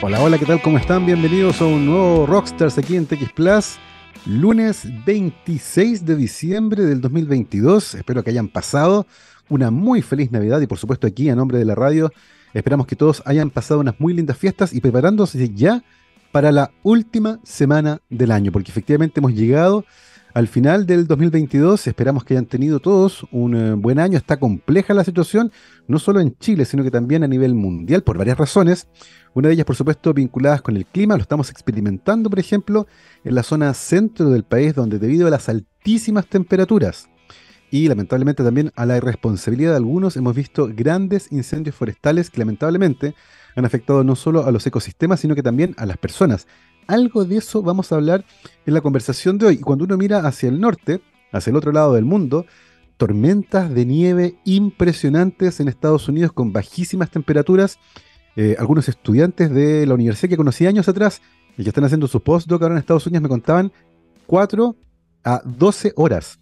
Hola, hola, ¿qué tal? ¿Cómo están? Bienvenidos a un nuevo Rockstars aquí en TX Plus. Lunes 26 de diciembre del 2022. Espero que hayan pasado una muy feliz Navidad y por supuesto aquí a nombre de la radio esperamos que todos hayan pasado unas muy lindas fiestas y preparándose ya para la última semana del año, porque efectivamente hemos llegado al final del 2022. Esperamos que hayan tenido todos un eh, buen año. Está compleja la situación, no solo en Chile, sino que también a nivel mundial por varias razones. Una de ellas, por supuesto, vinculadas con el clima. Lo estamos experimentando, por ejemplo, en la zona centro del país, donde debido a las altísimas temperaturas y lamentablemente también a la irresponsabilidad de algunos, hemos visto grandes incendios forestales que lamentablemente han afectado no solo a los ecosistemas, sino que también a las personas. Algo de eso vamos a hablar en la conversación de hoy. Y cuando uno mira hacia el norte, hacia el otro lado del mundo, tormentas de nieve impresionantes en Estados Unidos con bajísimas temperaturas eh, algunos estudiantes de la universidad que conocí años atrás y que están haciendo su postdoc ahora en Estados Unidos me contaban 4 a 12 horas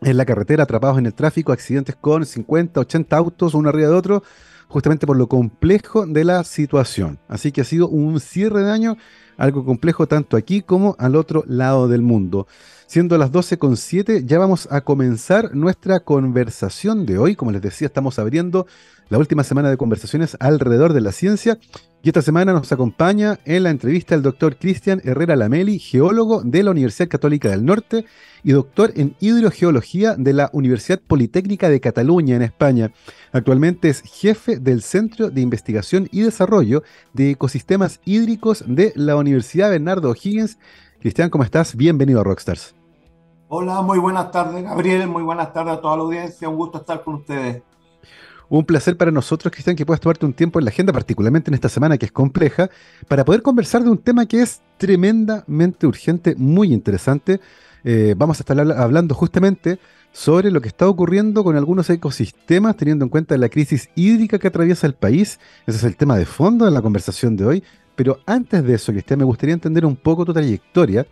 en la carretera atrapados en el tráfico, accidentes con 50, 80 autos uno arriba de otro, justamente por lo complejo de la situación. Así que ha sido un cierre de año, algo complejo tanto aquí como al otro lado del mundo. Siendo las 12.07, ya vamos a comenzar nuestra conversación de hoy. Como les decía, estamos abriendo la última semana de conversaciones alrededor de la ciencia. Y esta semana nos acompaña en la entrevista el doctor Cristian Herrera Lameli, geólogo de la Universidad Católica del Norte y doctor en hidrogeología de la Universidad Politécnica de Cataluña en España. Actualmente es jefe del Centro de Investigación y Desarrollo de Ecosistemas Hídricos de la Universidad Bernardo O'Higgins. Cristian, ¿cómo estás? Bienvenido a Rockstars. Hola, muy buenas tardes, Gabriel. Muy buenas tardes a toda la audiencia. Un gusto estar con ustedes. Un placer para nosotros, Cristian, que puedas tomarte un tiempo en la agenda, particularmente en esta semana que es compleja, para poder conversar de un tema que es tremendamente urgente, muy interesante. Eh, vamos a estar hablando justamente sobre lo que está ocurriendo con algunos ecosistemas, teniendo en cuenta la crisis hídrica que atraviesa el país. Ese es el tema de fondo de la conversación de hoy. Pero antes de eso, Cristian, me gustaría entender un poco tu trayectoria.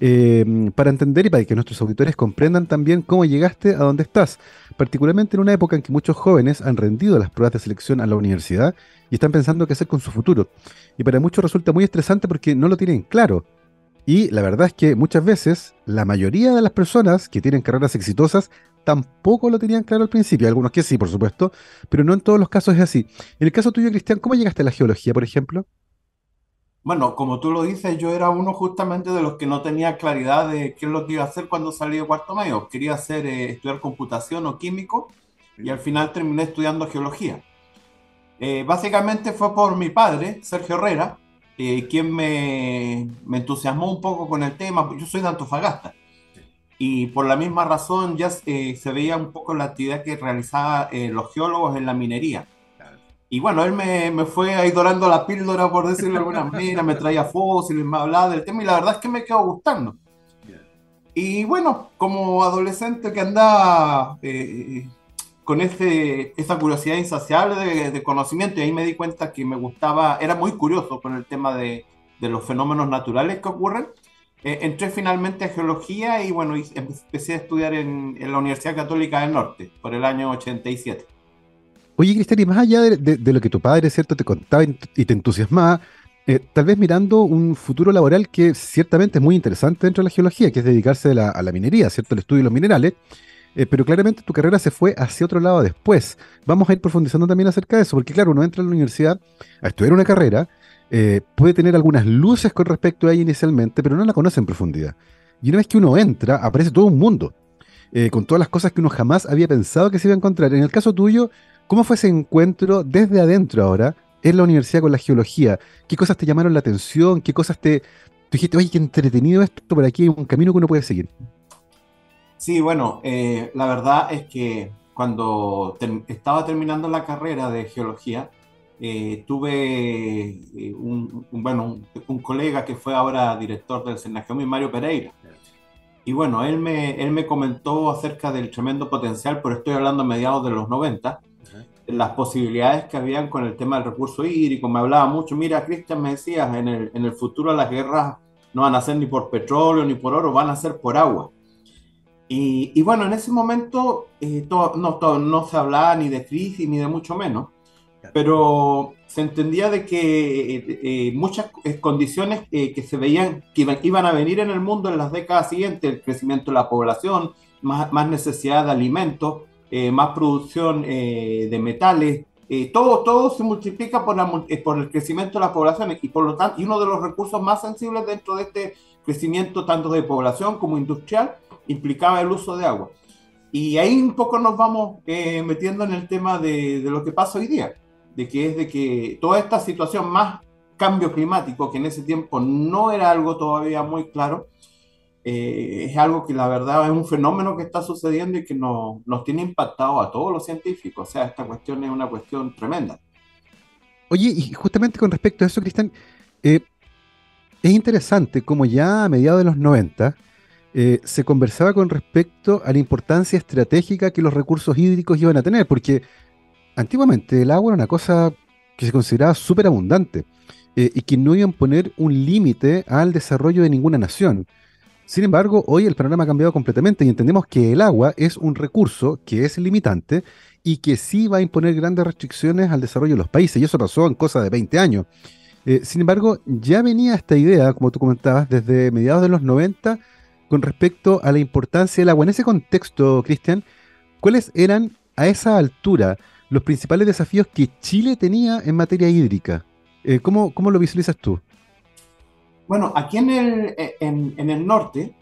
Eh, para entender y para que nuestros auditores comprendan también cómo llegaste a donde estás, particularmente en una época en que muchos jóvenes han rendido las pruebas de selección a la universidad y están pensando qué hacer con su futuro. Y para muchos resulta muy estresante porque no lo tienen claro. Y la verdad es que muchas veces la mayoría de las personas que tienen carreras exitosas tampoco lo tenían claro al principio. Algunos que sí, por supuesto, pero no en todos los casos es así. En el caso tuyo, Cristian, ¿cómo llegaste a la geología, por ejemplo? Bueno, como tú lo dices, yo era uno justamente de los que no tenía claridad de qué es lo que iba a hacer cuando salí de cuarto medio. Quería hacer, eh, estudiar computación o químico y al final terminé estudiando geología. Eh, básicamente fue por mi padre, Sergio Herrera, eh, quien me, me, entusiasmó un poco con el tema. Yo soy de Antofagasta y por la misma razón ya se veía un poco la actividad que realizaban los geólogos en la minería. Y bueno, él me, me fue ahí dorando la píldora, por decirlo de alguna manera, me traía fósiles, me hablaba del tema y la verdad es que me quedó gustando. Y bueno, como adolescente que andaba eh, con ese, esa curiosidad insaciable de, de, conocimiento, y ahí me di cuenta que me gustaba, era muy curioso con el tema de, de los fenómenos naturales que ocurren. Eh, entré finalmente a geología y bueno, empecé a estudiar en, en la Universidad Católica del Norte por el año 87. Oye, Cristian, y más allá de, lo que tu padre, ¿cierto?, te contaba y te entusiasmaba, eh, tal vez mirando un futuro laboral que ciertamente es muy interesante dentro de la geología, que es dedicarse a la, minería, ¿cierto?, el estudio de los minerales, eh, pero claramente tu carrera se fue hacia otro lado después. Vamos a ir profundizando también acerca de eso, porque claro, uno entra a la universidad a estudiar una carrera, eh, puede tener algunas luces con respecto a ella inicialmente, pero no la conoce en profundidad. Y una vez que uno entra, aparece todo un mundo, con todas las cosas que uno jamás había pensado que se iba a encontrar. En el caso tuyo, ¿Cómo fue ese encuentro desde adentro ahora en la universidad con la geología? ¿Qué cosas te llamaron la atención? ¿Qué cosas te... dijiste, oye, qué entretenido esto, por aquí hay un camino que uno puede seguir? Sí, bueno, eh, la verdad es que cuando estaba terminando la carrera de geología, eh, tuve eh, un, bueno, un, colega que fue ahora director del mi Mario Pereira. Y bueno, él me, él me comentó acerca del tremendo potencial, pero estoy hablando a mediados de los 90, las posibilidades que habían con el tema del recurso hídrico. Me hablaba mucho, mira, Cristian, me decías, en el, en el futuro las guerras no van a ser ni por petróleo ni por oro, van a ser por agua. Y, y bueno, en ese momento eh, todo, no, todo, no se hablaba ni de crisis ni de mucho menos. pero se entendía de que eh, eh, muchas condiciones que se veían que iban, a venir en el mundo en las décadas siguientes, el crecimiento de la población, más, más necesidad de alimentos, más producción de metales, todo, todo se multiplica por, por, el crecimiento de la población y por lo tanto, y uno de los recursos más sensibles dentro de este crecimiento tanto de población como industrial implicaba el uso de agua. Y ahí un poco nos vamos eh, metiendo en el tema de, de, lo que pasa hoy día, de que es de que toda esta situación más cambio climático, que en ese tiempo no era algo todavía muy claro, eh, es algo que la verdad es un fenómeno que está sucediendo y que nos, nos tiene impactado a todos los científicos. O sea, esta cuestión es una cuestión tremenda. Oye, y justamente con respecto a eso, Cristian, eh, es interesante como ya a mediados de los 90, eh, se conversaba con respecto a la importancia estratégica que los recursos hídricos iban a tener, porque antiguamente el agua era una cosa que se consideraba súper abundante y que no iban a poner un límite al desarrollo de ninguna nación. Sin embargo, hoy el panorama ha cambiado completamente y entendemos que el agua es un recurso que es limitante y que sí va a imponer grandes restricciones al desarrollo de los países, y eso pasó en cosa de 20 años. Eh, sin embargo, ya venía esta idea, como tú comentabas, desde mediados de los 90 con respecto a la importancia del agua. En ese contexto, Cristian, ¿cuáles eran a esa altura los principales desafíos que Chile tenía en materia hídrica? Eh, ¿cómo, lo visualizas tú? Bueno, aquí en el, en, el norte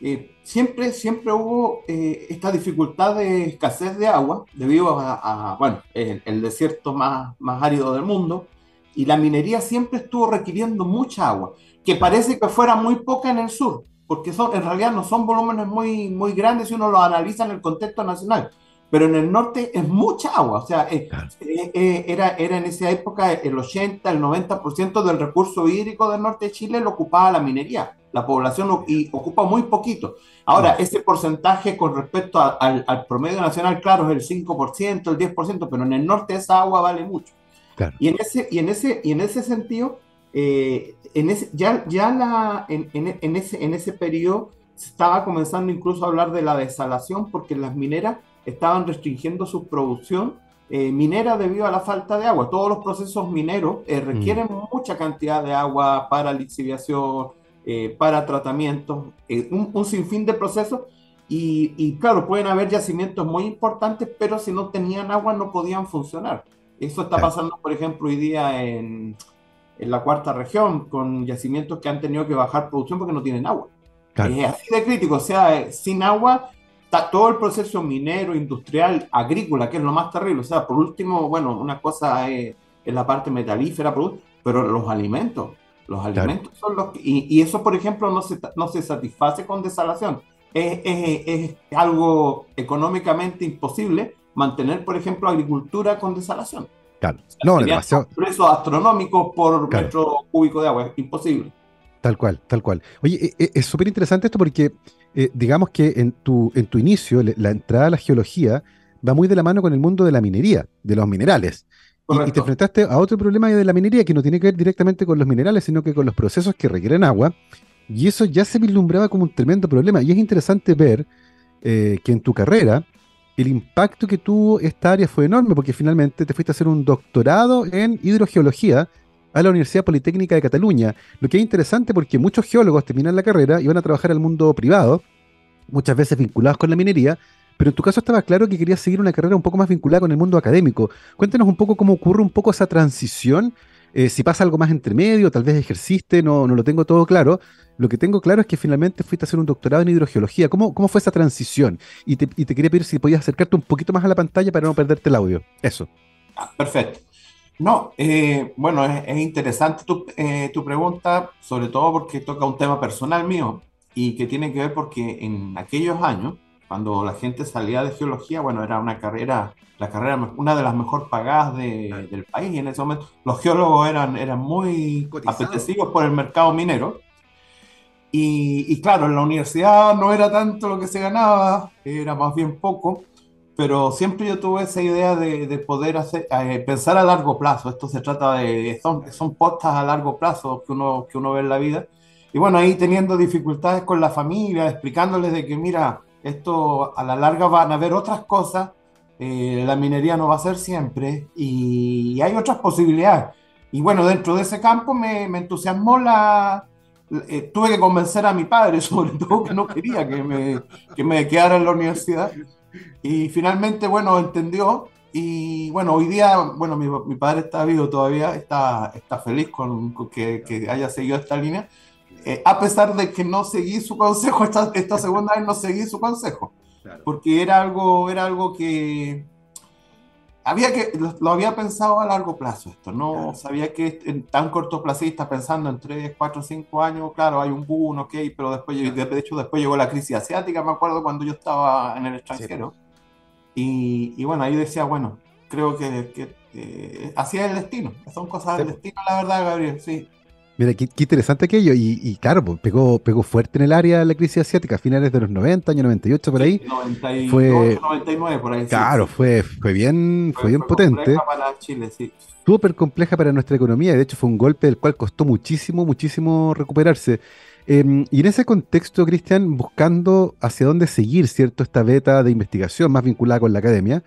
eh, siempre, siempre hubo eh, esta dificultad de escasez de agua debido a, bueno, el, desierto más, más árido del mundo y la minería siempre estuvo requiriendo mucha agua, que parece que fuera muy poca en el sur, porque son, en realidad no son volúmenes muy, muy grandes si uno lo analiza en el contexto nacional, pero en el norte es mucha agua, o sea, eh, eh, eh, era, era en esa época el 80, el 90% del recurso hídrico del norte de Chile lo ocupaba la minería, la población y ocupa muy poquito. Ahora, ese porcentaje con respecto al, al, promedio nacional, claro, es el 5%, el 10%, pero en el norte esa agua vale mucho. Y, en ese, y, en ese, y en ese sentido, eh, en ese, ya, ya la, en, en, ese, en ese periodo se estaba comenzando incluso a hablar de la desalación porque las mineras estaban restringiendo su producción eh, minera debido a la falta de agua. Todos los procesos mineros eh, requieren mm. mucha cantidad de agua para lixiviación, para tratamientos, un, un, sinfín de procesos. Y, y, claro, pueden haber yacimientos muy importantes, pero si no tenían agua no podían funcionar. Eso está pasando, por ejemplo, hoy día en, en la cuarta región, con yacimientos que han tenido que bajar producción porque no tienen agua. Es así de crítico, o sea, eh, sin agua está todo el proceso minero, industrial, agrícola, que es lo más terrible. O sea, por último, bueno, una cosa es, la parte metalífera, pero los alimentos, los alimentos son los que, y, eso, por ejemplo, no se, no se satisface con desalación. Es, es, es algo económicamente imposible mantener, por ejemplo, agricultura con desalación. Claro. no, demasiado. Precios astronómicos por metro cúbico de agua, es imposible. Tal cual, tal cual. Oye, e, e, es súper interesante esto porque, eh, digamos que en tu, en tu inicio, la entrada a la geología va muy de la mano con el mundo de la minería, de los minerales. Y, te enfrentaste a otro problema de la minería que no tiene que ver directamente con los minerales, sino que con los procesos que requieren agua. Y eso ya se vislumbraba como un tremendo problema. Y es interesante ver eh, que en tu carrera el impacto que tuvo esta área fue enorme porque finalmente te fuiste a hacer un doctorado en hidrogeología a la Universidad Politécnica de Cataluña, lo que es interesante porque muchos geólogos terminan la carrera y van a trabajar al mundo privado, muchas veces vinculados con la minería, pero en tu caso estaba claro que querías seguir una carrera un poco más vinculada con el mundo académico. Cuéntanos un poco cómo ocurre un poco esa transición, eh, si pasa algo más entre medio, tal vez ejerciste, no, no lo tengo todo claro, lo que tengo claro es que finalmente fuiste a hacer un doctorado en hidrogeología. ¿Cómo, cómo fue esa transición? Y te, quería pedir si podías acercarte un poquito más a la pantalla para no perderte el audio. Eso. Ah, perfecto. No, eh, bueno, es, interesante tu, eh, tu, pregunta, sobre todo porque toca un tema personal mío y que tiene que ver porque en aquellos años, cuando la gente salía de geología, bueno, era una carrera, la carrera, una de las mejor pagadas del país y en ese momento. Los geólogos eran, eran muy apetecidos por el mercado minero. Y, claro, en la universidad no era tanto lo que se ganaba, era más bien poco, pero siempre yo tuve esa idea de, poder hacer, eh, pensar a largo plazo. Esto se trata de, son, son postas a largo plazo que uno, que uno ve en la vida. Y bueno, ahí teniendo dificultades con la familia, explicándoles de que, mira, esto a la larga van a haber otras cosas eh, la minería no va a ser siempre y hay otras posibilidades. Y bueno, dentro de ese campo me, me entusiasmó la... Eh, tuve que convencer a mi padre, sobre todo, que no quería que me, que me quedara en la universidad. Y finalmente, bueno, entendió. Y bueno, hoy día, bueno, mi, mi padre está vivo todavía, está, está feliz con, con que, que, haya seguido esta línea, eh, a pesar de que no seguí su consejo, esta, esta segunda vez no seguí su consejo, claro. porque era algo, era algo que, había que, lo, había pensado a largo plazo esto, no claro. sabía que en tan cortoplacista, pensando en 3, 4, 5 años, claro, hay un boom, ok, pero después, de hecho, después llegó la crisis asiática, me acuerdo cuando yo estaba en el extranjero. Sí. Y, y, bueno, ahí decía, bueno, creo que, que eh, así es el destino, son cosas sí. del destino, la verdad, Gabriel, sí. Mira, qué, qué, interesante aquello. Y, y claro, pues, pegó, pegó fuerte en el área la crisis asiática, a finales de los 90, año 98, por ahí. Sí, 98, fue, 99, por ahí. Claro, sí, fue, fue bien, fue, fue bien potente. Para Chile, sí. Súper compleja para nuestra economía. De hecho, fue un golpe del cual costó muchísimo, muchísimo recuperarse. Eh, y en ese contexto, Cristian, buscando hacia dónde seguir, ¿cierto? Esta beta de investigación más vinculada con la academia,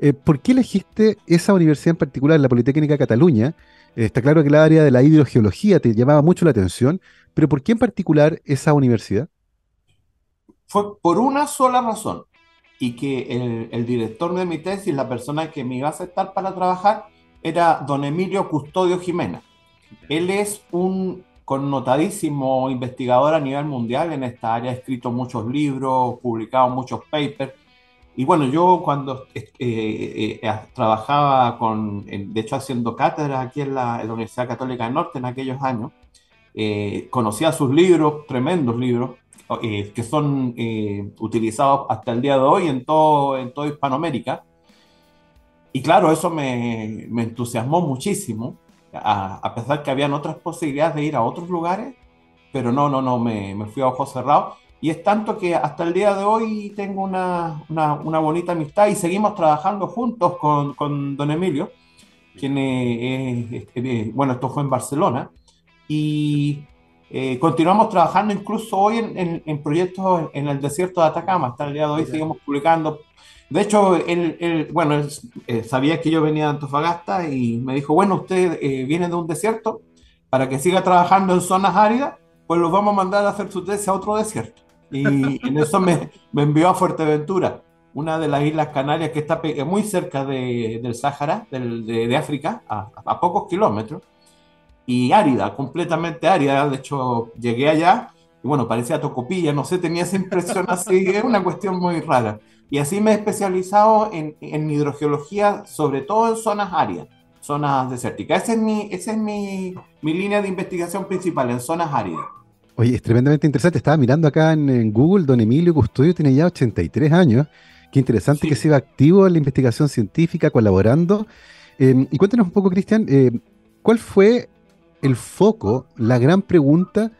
eh, ¿por qué elegiste esa universidad en particular, la Politécnica de Cataluña? Está claro que el área de la hidrogeología te llamaba mucho la atención, pero ¿por qué en particular esa universidad? Fue por una sola razón, y que el, el, director de mi tesis, la persona que me iba a aceptar para trabajar, era don Emilio Custodio Jiménez. Él es un connotadísimo investigador a nivel mundial en esta área, ha escrito muchos libros, publicado muchos papers, y bueno, yo cuando eh, eh, eh, trabajaba con, de hecho haciendo cátedras aquí en la, en la, Universidad Católica del Norte en aquellos años, eh, conocía sus libros, tremendos libros, eh, que son utilizados hasta el día de hoy en todo, en toda Hispanoamérica. Y claro, eso me, me entusiasmó muchísimo, a, a, pesar que habían otras posibilidades de ir a otros lugares, pero no, no, no, me, me fui a ojos cerrados y es tanto que hasta el día de hoy tengo una, una, una bonita amistad y seguimos trabajando juntos con, con don Emilio, quien bueno, esto fue en Barcelona, y eh, continuamos trabajando incluso hoy en, en, en, proyectos en el desierto de Atacama, hasta el día de hoy seguimos publicando. De hecho, él, él bueno, él eh, sabía que yo venía de Antofagasta y me dijo, bueno, usted eh, viene de un desierto, para que siga trabajando en zonas áridas, pues los vamos a mandar a hacer su tesis a otro desierto. Y en eso me, me, envió a Fuerteventura, una de las Islas Canarias que está muy cerca de, del Sáhara, del, de, de, África, a, a, pocos kilómetros, y árida, completamente árida. De hecho, llegué allá y bueno, parecía tocopilla, no sé, tenía esa impresión así, es una cuestión muy rara. Y así me he especializado en, en hidrogeología, sobre todo en zonas áridas, zonas desérticas. Esa es mi, esa es mi, mi línea de investigación principal, en zonas áridas. Oye, es tremendamente interesante. Estaba mirando acá en, en, Google, don Emilio Custodio tiene ya 83 años. Qué interesante sí. que siga activo en la investigación científica, colaborando. Eh, y cuéntanos un poco, Cristian, eh, ¿cuál fue el foco, la gran pregunta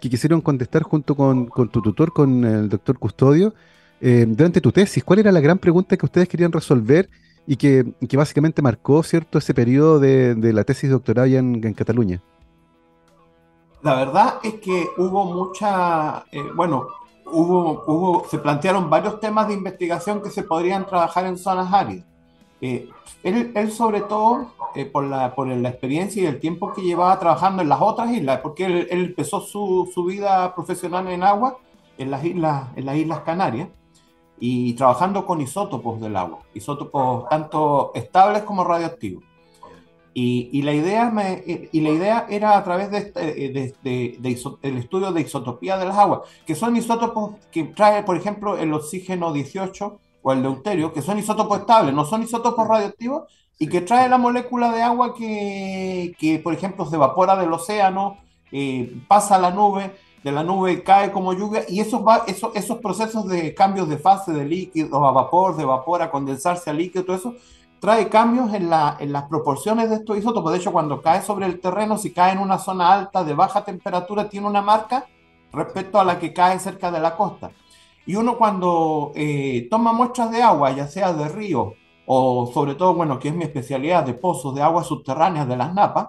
que quisieron contestar junto con, con tu tutor, con el doctor Custodio, eh, durante tu tesis? ¿Cuál era la gran pregunta que ustedes querían resolver y que, que básicamente marcó cierto ese periodo de, de la tesis doctoral en, en Cataluña? La verdad es que hubo mucha, eh, bueno, hubo, hubo, se plantearon varios temas de investigación que se podrían trabajar en zonas áridas. Eh, él, él, sobre todo, eh, por, la, por la experiencia y el tiempo que llevaba trabajando en las otras islas, porque él, él empezó su, su, vida profesional en agua en las, islas, en las Islas Canarias y trabajando con isótopos del agua, isótopos tanto estables como radioactivos. Y, y, la idea me, y la idea era a través de, este, de, de, de iso, el estudio de isotopía de las aguas, que son isótopos que trae, por ejemplo, el oxígeno 18 o el deuterio, que son isótopos estables, no son isótopos radioactivos, y que trae la molécula de agua que, que por ejemplo, se evapora del océano, eh, pasa a la nube, de la nube cae como lluvia, y esos, va, esos, esos procesos de cambios de fase de líquido a vapor, de vapor a condensarse a líquido, todo eso, trae cambios en, la, en, las proporciones de estos isótopos. De hecho, cuando cae sobre el terreno, si cae en una zona alta de baja temperatura, tiene una marca respecto a la que cae cerca de la costa. Y uno cuando eh, toma muestras de agua, ya sea de río o sobre todo, bueno, que es mi especialidad, de pozos de agua subterráneas de las napas,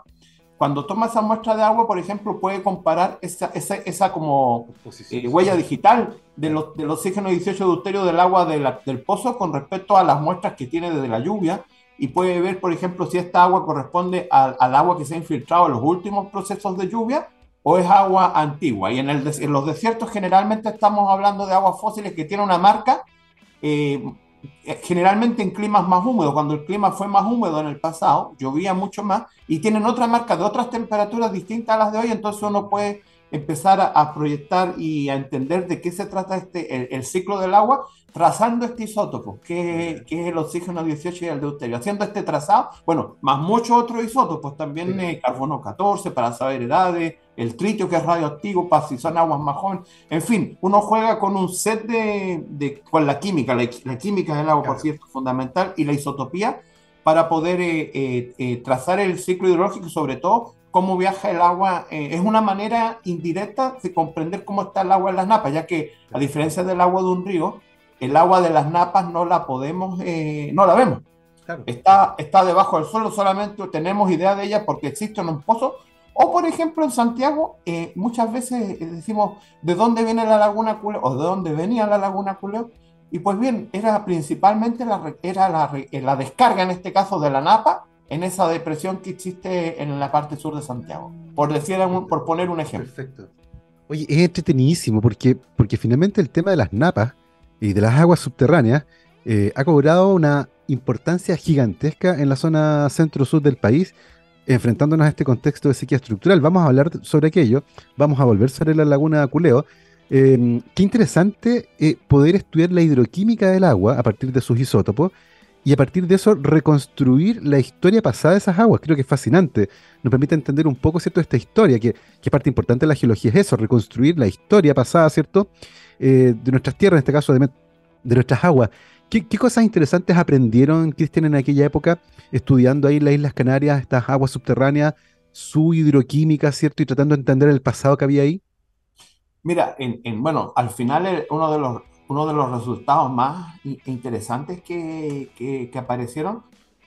cuando toma esa muestra de agua, por ejemplo, puede comparar esa, esa, esa como eh, huella digital de los, del oxígeno 18 deuterio del agua del pozo con respecto a las muestras que tiene desde la lluvia y puede ver, por ejemplo, si esta agua corresponde al, al agua que se ha infiltrado en los últimos procesos de lluvia o es agua antigua. Y en, el, en los desiertos generalmente estamos hablando de aguas fósiles que tienen una marca eh, generalmente en climas más húmedos, cuando el clima fue más húmedo en el pasado, llovía mucho más y tienen otra marca de otras temperaturas distintas a las de hoy, entonces uno puede empezar a, proyectar y a entender de qué se trata este, el, ciclo del agua, trazando este isótopo, que, que, es el oxígeno 18 y el deuterio. Haciendo este trazado, bueno, más muchos otros isótopos, también eh, carbono 14 para saber edades, el tritio que es radioactivo para si son aguas más jóvenes. En fin, uno juega con un set de, de con la química, la, química del agua, por cierto, fundamental, y la isotopía para poder eh, eh, eh, trazar el ciclo hidrológico sobre todo cómo viaja el agua. es una manera indirecta de comprender cómo está el agua en las napas, ya que a diferencia del agua de un río, el agua de las napas no la podemos, no la vemos. Está, está debajo del suelo, solamente tenemos idea de ella porque existe en un pozo o, por ejemplo, en Santiago, eh, muchas veces eh, decimos de dónde viene la laguna Culeo o de dónde venía la laguna Culeo. Y pues bien, era principalmente la, era la, eh, la descarga, en este caso, de la Napa en esa depresión que existe en la parte sur de Santiago, por, decir, por poner un ejemplo. Perfecto. Oye, es entretenidísimo porque, porque finalmente el tema de las napas y de las aguas subterráneas ha cobrado una importancia gigantesca en la zona centro-sur del país enfrentándonos a este contexto de sequía estructural. Vamos a hablar sobre aquello, vamos a volver sobre la laguna Culeo. Em, qué interesante eh, poder estudiar la hidroquímica del agua a partir de sus isótopos y a partir de eso reconstruir la historia pasada de esas aguas. Creo que es fascinante. Nos permite entender un poco, ¿cierto?, esta historia, que, que parte importante de la geología es eso, reconstruir la historia pasada, ¿cierto?, eh, de nuestras tierras, en este caso de, nuestras aguas. ¿Qué, cosas interesantes aprendieron, Cristian, en aquella época, estudiando ahí en las Islas Canarias, estas aguas subterráneas, su hidroquímica, ¿cierto? Y tratando de entender el pasado que había ahí. Mira, en, bueno, al final uno de los, uno de los resultados más interesantes que, que, aparecieron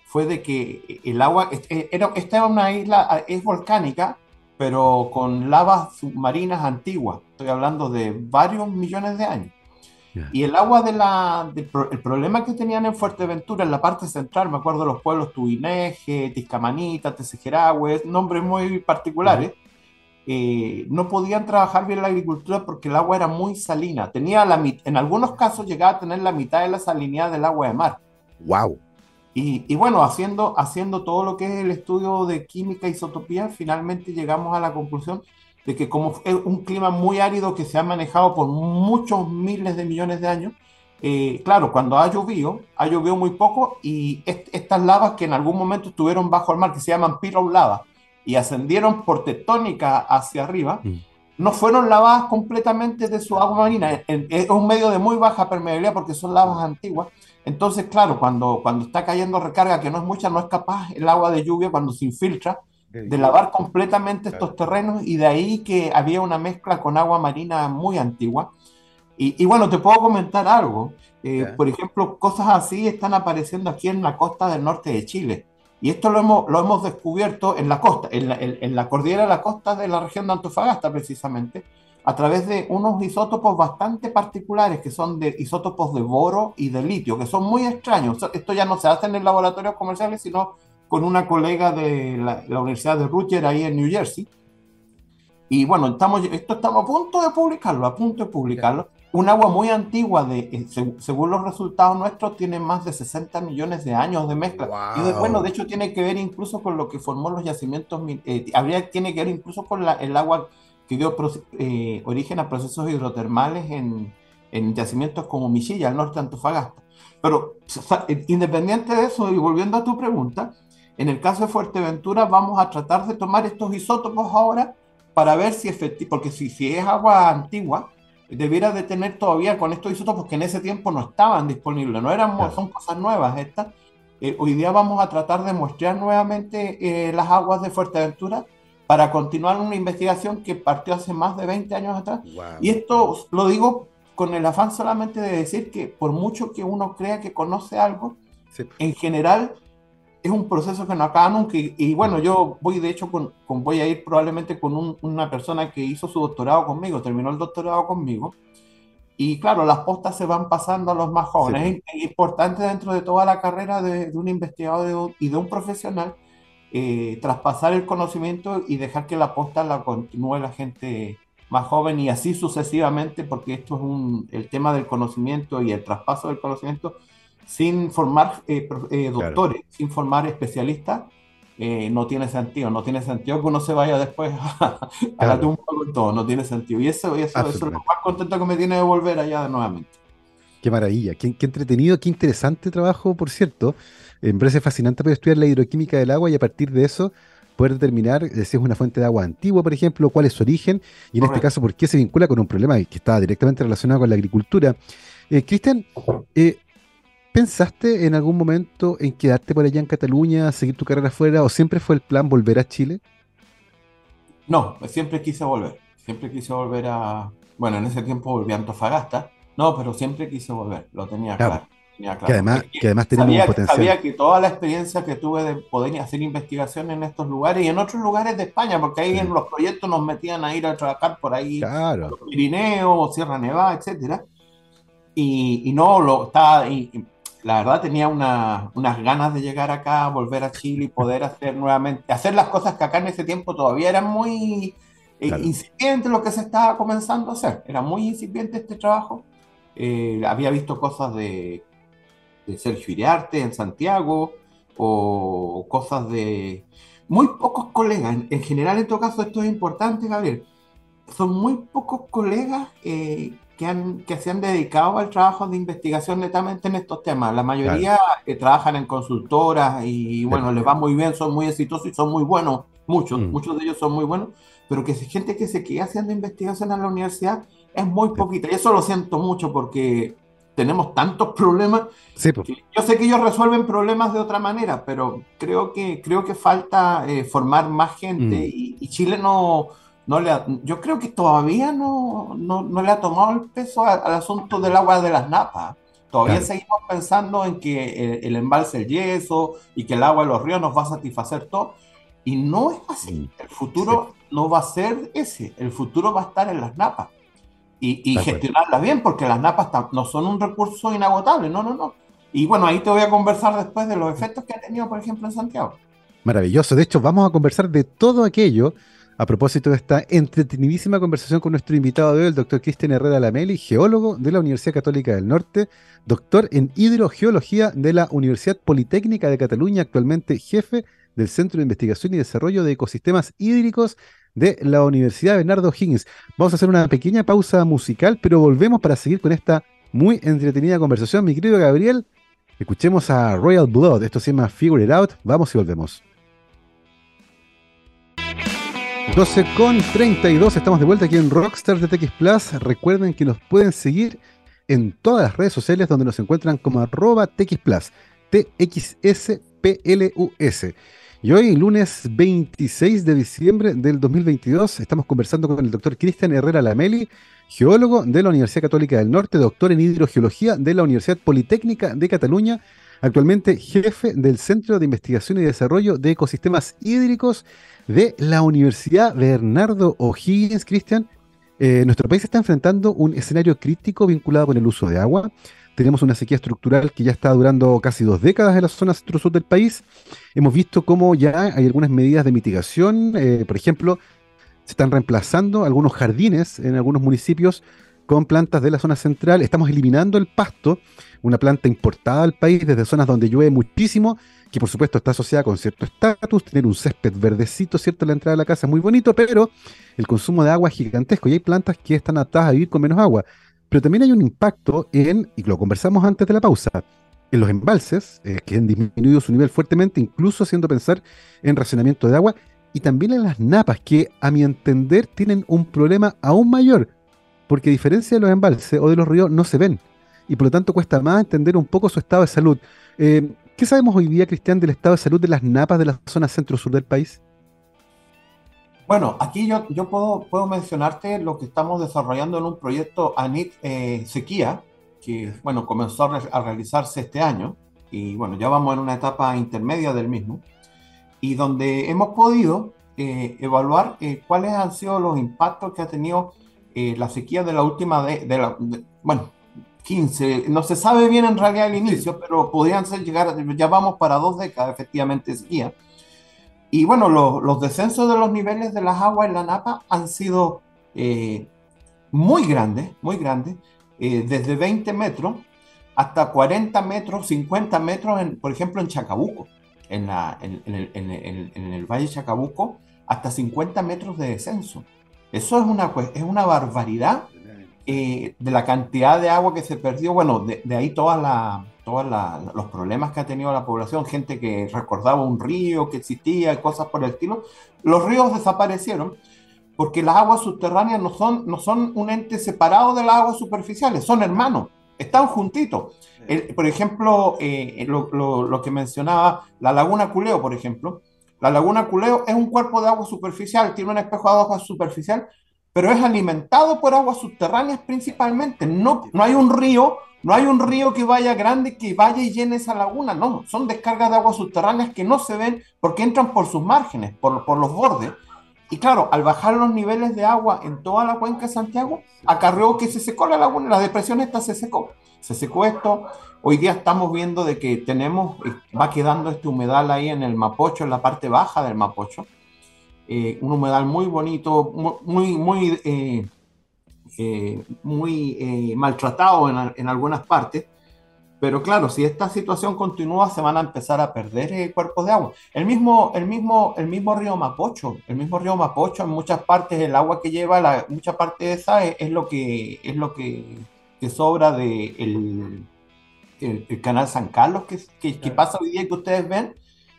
fue de que el agua, e, era, esta era una isla, es volcánica, pero con lavas submarinas antiguas. Estoy hablando de varios millones de años. Y el agua de la, el problema que tenían en Fuerteventura, en la parte central, me acuerdo de los pueblos Tuineje, Tiscamanita, Tesejeragüe, nombres muy particulares, eh, no podían trabajar bien la agricultura porque el agua era muy salina. Tenía la, en algunos casos llegaba a tener la mitad de la salinidad del agua de mar. ¡Wow! Y, y, bueno, haciendo, haciendo todo lo que es el estudio de química isotopía, finalmente llegamos a la conclusión de que como es un clima muy árido que se ha manejado por muchos miles de millones de años, eh, claro, cuando ha llovido, ha llovido muy poco y estas lavas que en algún momento estuvieron bajo el mar, que se llaman pillow lava, y ascendieron por tectónica hacia arriba, mm. no fueron lavadas completamente de su agua marina. Es un medio de muy baja permeabilidad porque son lavas antiguas. Entonces, claro, cuando, cuando está cayendo recarga, que no es mucha, no es capaz el agua de lluvia cuando se infiltra, de lavar completamente estos terrenos y de ahí que había una mezcla con agua marina muy antigua. Y, bueno, te puedo comentar algo. Eh, por ejemplo, cosas así están apareciendo aquí en la costa del norte de Chile. Y esto lo hemos, lo hemos descubierto en la costa, en la, en, la cordillera de la costa de la región de Antofagasta precisamente, a través de unos isótopos bastante particulares, que son de isótopos de boro y de litio, que son muy extraños. Esto ya no se hace en laboratorios comerciales, sino con una colega de la, Universidad de Rutgers ahí en New Jersey. Y bueno, estamos, esto estamos a punto de publicarlo, a punto de publicarlo. Un agua muy antigua, de, eh, según los resultados nuestros, tiene más de 60 millones de años de mezcla. Y bueno, de hecho tiene que ver incluso con lo que formó los yacimientos, eh, habría, tiene que ver incluso con la, el agua que dio eh, origen a procesos hidrotermales en, en yacimientos como Michilla, al norte de Antofagasta. Pero independiente de eso, y volviendo a tu pregunta, en el caso de Fuerteventura vamos a tratar de tomar estos isótopos ahora para ver si efectivamente, porque si, si es agua antigua, debiera de tener todavía con estos isótopos que en ese tiempo no estaban disponibles, no eran, son cosas nuevas estas. Eh, hoy día vamos a tratar de muestrear nuevamente eh, las aguas de Fuerteventura para continuar una investigación que partió hace más de 20 años atrás. Y esto lo digo con el afán solamente de decir que por mucho que uno crea que conoce algo, en general es un proceso que no acaba nunca. Y, bueno, yo voy de hecho con, voy a ir probablemente con una persona que hizo su doctorado conmigo, terminó el doctorado conmigo. Y claro, las postas se van pasando a los más jóvenes. Es, importante dentro de toda la carrera de, un investigador y de un profesional eh, traspasar el conocimiento y dejar que la posta la continúe la gente más joven y así sucesivamente, porque esto es un, el tema del conocimiento y el traspaso del conocimiento sin formar eh, eh, doctores, sin formar especialistas, eh, no tiene sentido. No tiene sentido que uno se vaya después a, la tumba con todo. No tiene sentido. Y eso, eso, eso, es lo más contento que me tiene de volver allá nuevamente. Qué maravilla, qué, entretenido, qué interesante trabajo, por cierto. Me parece fascinante poder estudiar la hidroquímica del agua y a partir de eso poder determinar si es una fuente de agua antigua, por ejemplo, cuál es su origen y en este caso por qué se vincula con un problema que está directamente relacionado con la agricultura. Cristian, eh, ¿Pensaste en algún momento en quedarte por allá en Cataluña, seguir tu carrera afuera o siempre fue el plan volver a Chile? No, siempre quise volver. Siempre quise volver a. Bueno, en ese tiempo volví a Antofagasta. No, pero siempre quise volver. Lo tenía claro. Que además, que además tenemos sabía, un potencial. Sabía que toda la experiencia que tuve de poder hacer investigación en estos lugares y en otros lugares de España, porque ahí en los proyectos nos metían a ir a trabajar por ahí, claro. los Pirineos, Sierra Nevada, etcétera. Y, no, lo estaba la verdad tenía unas ganas de llegar acá, volver a Chile y poder hacer nuevamente, hacer las cosas que acá en ese tiempo todavía eran muy eh, incipientes lo que se estaba comenzando a hacer. Era muy incipiente este trabajo. Eh, había visto cosas de, de Sergio Iriarte en Santiago o cosas de muy pocos colegas. En, general, en todo caso, esto es importante, Gabriel. Son muy pocos colegas eh, que, han, que se han dedicado al trabajo de investigación netamente en estos temas. La mayoría que trabajan en consultoras y bueno, les va muy bien, son muy exitosos y son muy buenos, muchos, mm. muchos de ellos son muy buenos, pero que gente que se queda haciendo investigación en la universidad es muy poquita. Y eso lo siento mucho porque tenemos tantos problemas. Sí, yo sé que ellos resuelven problemas de otra manera, pero creo que, creo que falta eh, formar más gente mm. y, y Chile no no le yo creo que todavía no, no, le ha tomado el peso al, asunto del agua de las napas. Todavía seguimos pensando en que el, embalse, el yeso y que el agua de los ríos nos va a satisfacer todo. Y no es así. El futuro no va a ser ese. El futuro va a estar en las napas. Y, y gestionarlas bien, porque las napas no son un recurso inagotable. No, no, no. Y bueno, ahí te voy a conversar después de los efectos que ha tenido, por ejemplo, en Santiago. Maravilloso. De hecho, vamos a conversar de todo aquello a propósito de esta entretenidísima conversación con nuestro invitado de hoy, el doctor Cristian Herrera Lameli, geólogo de la Universidad Católica del Norte, doctor en hidrogeología de la Universidad Politécnica de Cataluña, actualmente jefe del Centro de Investigación y Desarrollo de Ecosistemas Hídricos de la Universidad Bernardo Higgins. Vamos a hacer una pequeña pausa musical, pero volvemos para seguir con esta muy entretenida conversación. Mi querido Gabriel, escuchemos a Royal Blood, esto se llama Figure It Out, vamos y volvemos. 12 con 32, estamos de vuelta aquí en Rockstar de TX Plus. Recuerden que nos pueden seguir en todas las redes sociales donde nos encuentran como arroba TX Plus, TXSPLUS. Y hoy, lunes 26 de diciembre del 2022, estamos conversando con el doctor Cristian Herrera Lameli, geólogo de la Universidad Católica del Norte, doctor en hidrogeología de la Universidad Politécnica de Cataluña, actualmente jefe del Centro de Investigación y Desarrollo de Ecosistemas Hídricos de la Universidad Bernardo O'Higgins, Cristian. Eh, nuestro país está enfrentando un escenario crítico vinculado con el uso de agua. Tenemos una sequía estructural que ya está durando casi dos décadas en la zona centro-sur del país. Hemos visto cómo ya hay algunas medidas de mitigación. Eh, por ejemplo, se están reemplazando algunos jardines en algunos municipios con plantas de la zona central. Estamos eliminando el pasto, una planta importada al país desde zonas donde llueve muchísimo que por supuesto está asociada con cierto estatus, tener un césped verdecito, ¿cierto? La entrada de la casa muy bonito, pero el consumo de agua es gigantesco y hay plantas que están adaptadas a vivir con menos agua. Pero también hay un impacto en, y lo conversamos antes de la pausa, en los embalses, eh, que han disminuido su nivel fuertemente, incluso haciendo pensar en racionamiento de agua, y también en las napas, que a mi entender tienen un problema aún mayor, porque a diferencia de los embalses o de los ríos, no se ven, y por lo tanto cuesta más entender un poco su estado de salud. Eh, ¿Qué sabemos hoy día, Cristian, del estado de salud de las napas de la zona centro-sur del país? Bueno, aquí yo, yo puedo, puedo mencionarte lo que estamos desarrollando en un proyecto ANIT eh, Sequía, que bueno, comenzó a, realizarse este año. y bueno, ya vamos en una etapa intermedia del mismo, y donde hemos podido eh, evaluar eh, cuáles han sido los impactos que ha tenido eh, la sequía de la última, de, de la, bueno, 15, no se sabe bien en realidad el inicio, pero podrían ser llegar, ya vamos para dos décadas efectivamente de sequía. Y bueno, los descensos de los niveles de las aguas en la Napa han sido muy grandes, muy grandes, desde 20 metros hasta 40 metros, 50 metros, en, por ejemplo, en Chacabuco, en, la, en, el, en, el, Valle Chacabuco, hasta 50 metros de descenso. Eso es una, es una barbaridad eh, de la cantidad de agua que se perdió. Bueno, de, ahí todos la, los problemas que ha tenido la población, gente que recordaba un río que existía cosas por el estilo. Los ríos desaparecieron porque las aguas subterráneas no son, no son un ente separado de las aguas superficiales, son hermanos, están juntitos. por ejemplo, eh, lo, lo, que mencionaba, la laguna Culeo, por ejemplo, la laguna Culeo es un cuerpo de agua superficial, tiene un espejo de agua superficial, pero es alimentado por aguas subterráneas principalmente. No, no hay un río, no hay un río que vaya grande, que vaya y llene esa laguna, no, son descargas de aguas subterráneas que no se ven porque entran por sus márgenes, por, por los bordes. Y claro, al bajar los niveles de agua en toda la cuenca de Santiago, acarreó que se secó la laguna, la depresión esta se secó. Se secó esto, Hoy día estamos viendo de que tenemos, eh, va quedando este humedal ahí en el Mapocho, en la parte baja del Mapocho. Eh, un humedal muy bonito, muy, muy, eh, muy maltratado en, en, algunas partes. Pero claro, si esta situación continúa, se van a empezar a perder cuerpos de agua. El mismo, el, mismo, el mismo río Mapocho, el mismo río Mapocho, en muchas partes, el agua que lleva, la, mucha parte de esa es, lo que, es lo que, que sobra de el, el, canal San Carlos que, que, pasa hoy día que ustedes ven,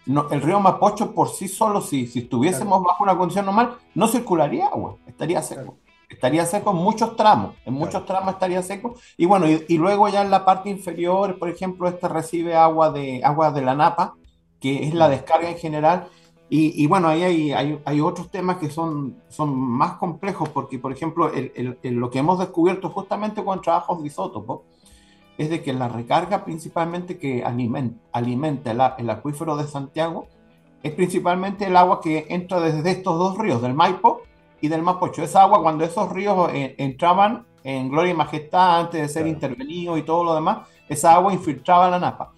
no, el río Mapocho por sí solo, si, si estuviésemos bajo una condición normal, no circularía agua, estaría seco. Estaría seco en muchos tramos, en muchos tramos estaría seco. Y bueno, y, luego ya en la parte inferior, por ejemplo, este recibe agua de, agua de la Napa, que es la descarga en general. Y, y bueno, ahí hay, hay, hay, otros temas que son, son más complejos, porque, por ejemplo, el, el, lo que hemos descubierto justamente con trabajos de isótopos, es de que la recarga principalmente que alimenta, el, acuífero de Santiago es principalmente el agua que entra desde estos dos ríos, del Maipo y del Mapocho. Esa agua cuando esos ríos eh, entraban en gloria y majestad antes de ser intervenidos y todo lo demás, esa agua infiltraba la napa.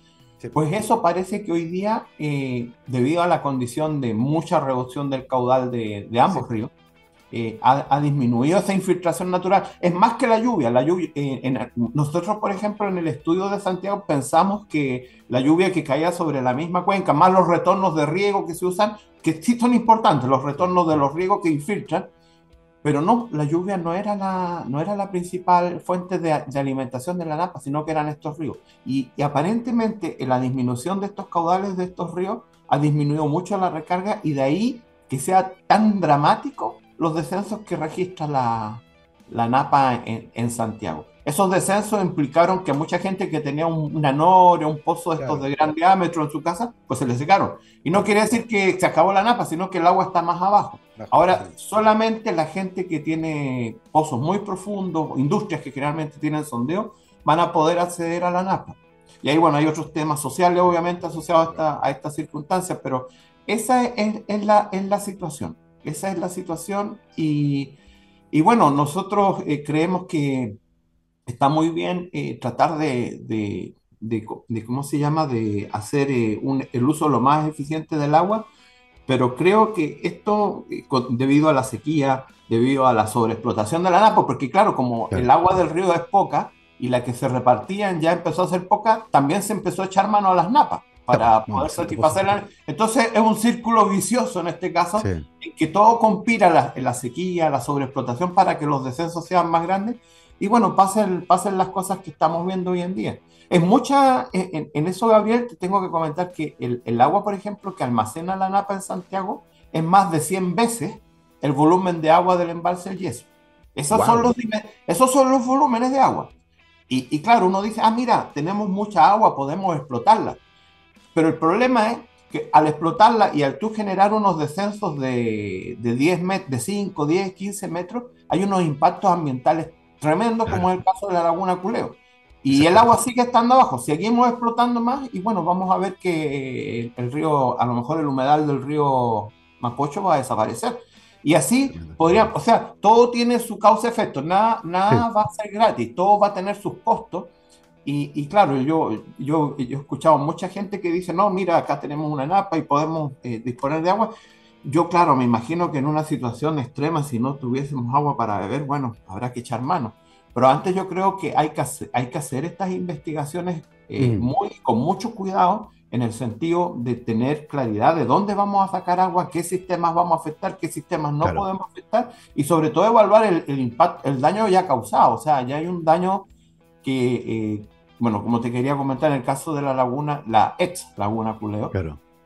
Pues eso parece que hoy día, eh, debido a la condición de mucha reducción del caudal de, ambos ríos, eh, ha, disminuido esa infiltración natural. Es más que la lluvia. La lluvia eh, nosotros, por ejemplo, en el estudio de Santiago pensamos que la lluvia que caía sobre la misma cuenca, más los retornos de riego que se usan, que sí son importantes, los retornos de los riegos que infiltran, pero no, la lluvia no era la, no era la principal fuente de, alimentación de la napa, sino que eran estos ríos. Y, y aparentemente la disminución de estos caudales de estos ríos ha disminuido mucho la recarga y de ahí que sea tan dramático los descensos que registra la, la NAPA en, Santiago. Esos descensos implicaron que mucha gente que tenía un, una noria, un pozo de estos de gran diámetro en su casa, pues se le secaron. Y no quiere decir que se acabó la napa, sino que el agua está más abajo. Ahora, solamente la gente que tiene pozos muy profundos, industrias que generalmente tienen sondeo, van a poder acceder a la napa. Y ahí, bueno, hay otros temas sociales, obviamente, asociados a, esta, a estas circunstancias, pero esa es, es, la, es la situación. Esa es la situación y, y bueno, nosotros eh, creemos que está muy bien eh, tratar de, de, de, ¿cómo se llama?, de hacer eh, un, el uso lo más eficiente del agua, pero creo que esto, debido a la sequía, debido a la sobreexplotación de la napa, porque claro, como el agua del río es poca y la que se repartían ya empezó a ser poca, también se empezó a echar mano a las napas para poder satisfacerla. Entonces es un círculo vicioso en este caso, en que todo compira la, la sequía, la sobreexplotación para que los descensos sean más grandes y bueno, pasen, pasen las cosas que estamos viendo hoy en día. Es mucha, en, eso Gabriel, te tengo que comentar que el, el, agua, por ejemplo, que almacena la napa en Santiago es más de 100 veces el volumen de agua del embalse del yeso. Esos, son, los, esos son los volúmenes de agua. Y, y claro, uno dice, ah, mira, tenemos mucha agua, podemos explotarla pero el problema es que al explotarla y al tú generar unos descensos de, de 10 met de 5, 10, 15 metros, hay unos impactos ambientales tremendos, como es el caso de la laguna Culeo. Y el agua sigue estando abajo, seguimos explotando más y bueno, vamos a ver que el río, a lo mejor el humedal del río Mapocho va a desaparecer. Y así podría, o sea, todo tiene su causa-efecto, nada, nada va a ser gratis, todo va a tener sus costos. Y, y, claro, yo, yo, yo he escuchado mucha gente que dice, no, mira, acá tenemos una napa y podemos eh, disponer de agua. Yo, claro, me imagino que en una situación extrema, si no tuviésemos agua para beber, bueno, habrá que echar mano. Pero antes yo creo que hay que hacer, hay que hacer estas investigaciones eh, mm. muy, con mucho cuidado en el sentido de tener claridad de dónde vamos a sacar agua, qué sistemas vamos a afectar, qué sistemas no podemos afectar y sobre todo evaluar el, el, impacto, el daño ya causado. O sea, ya hay un daño que, eh, bueno, como te quería comentar, en el caso de la laguna, la ex laguna Culeo,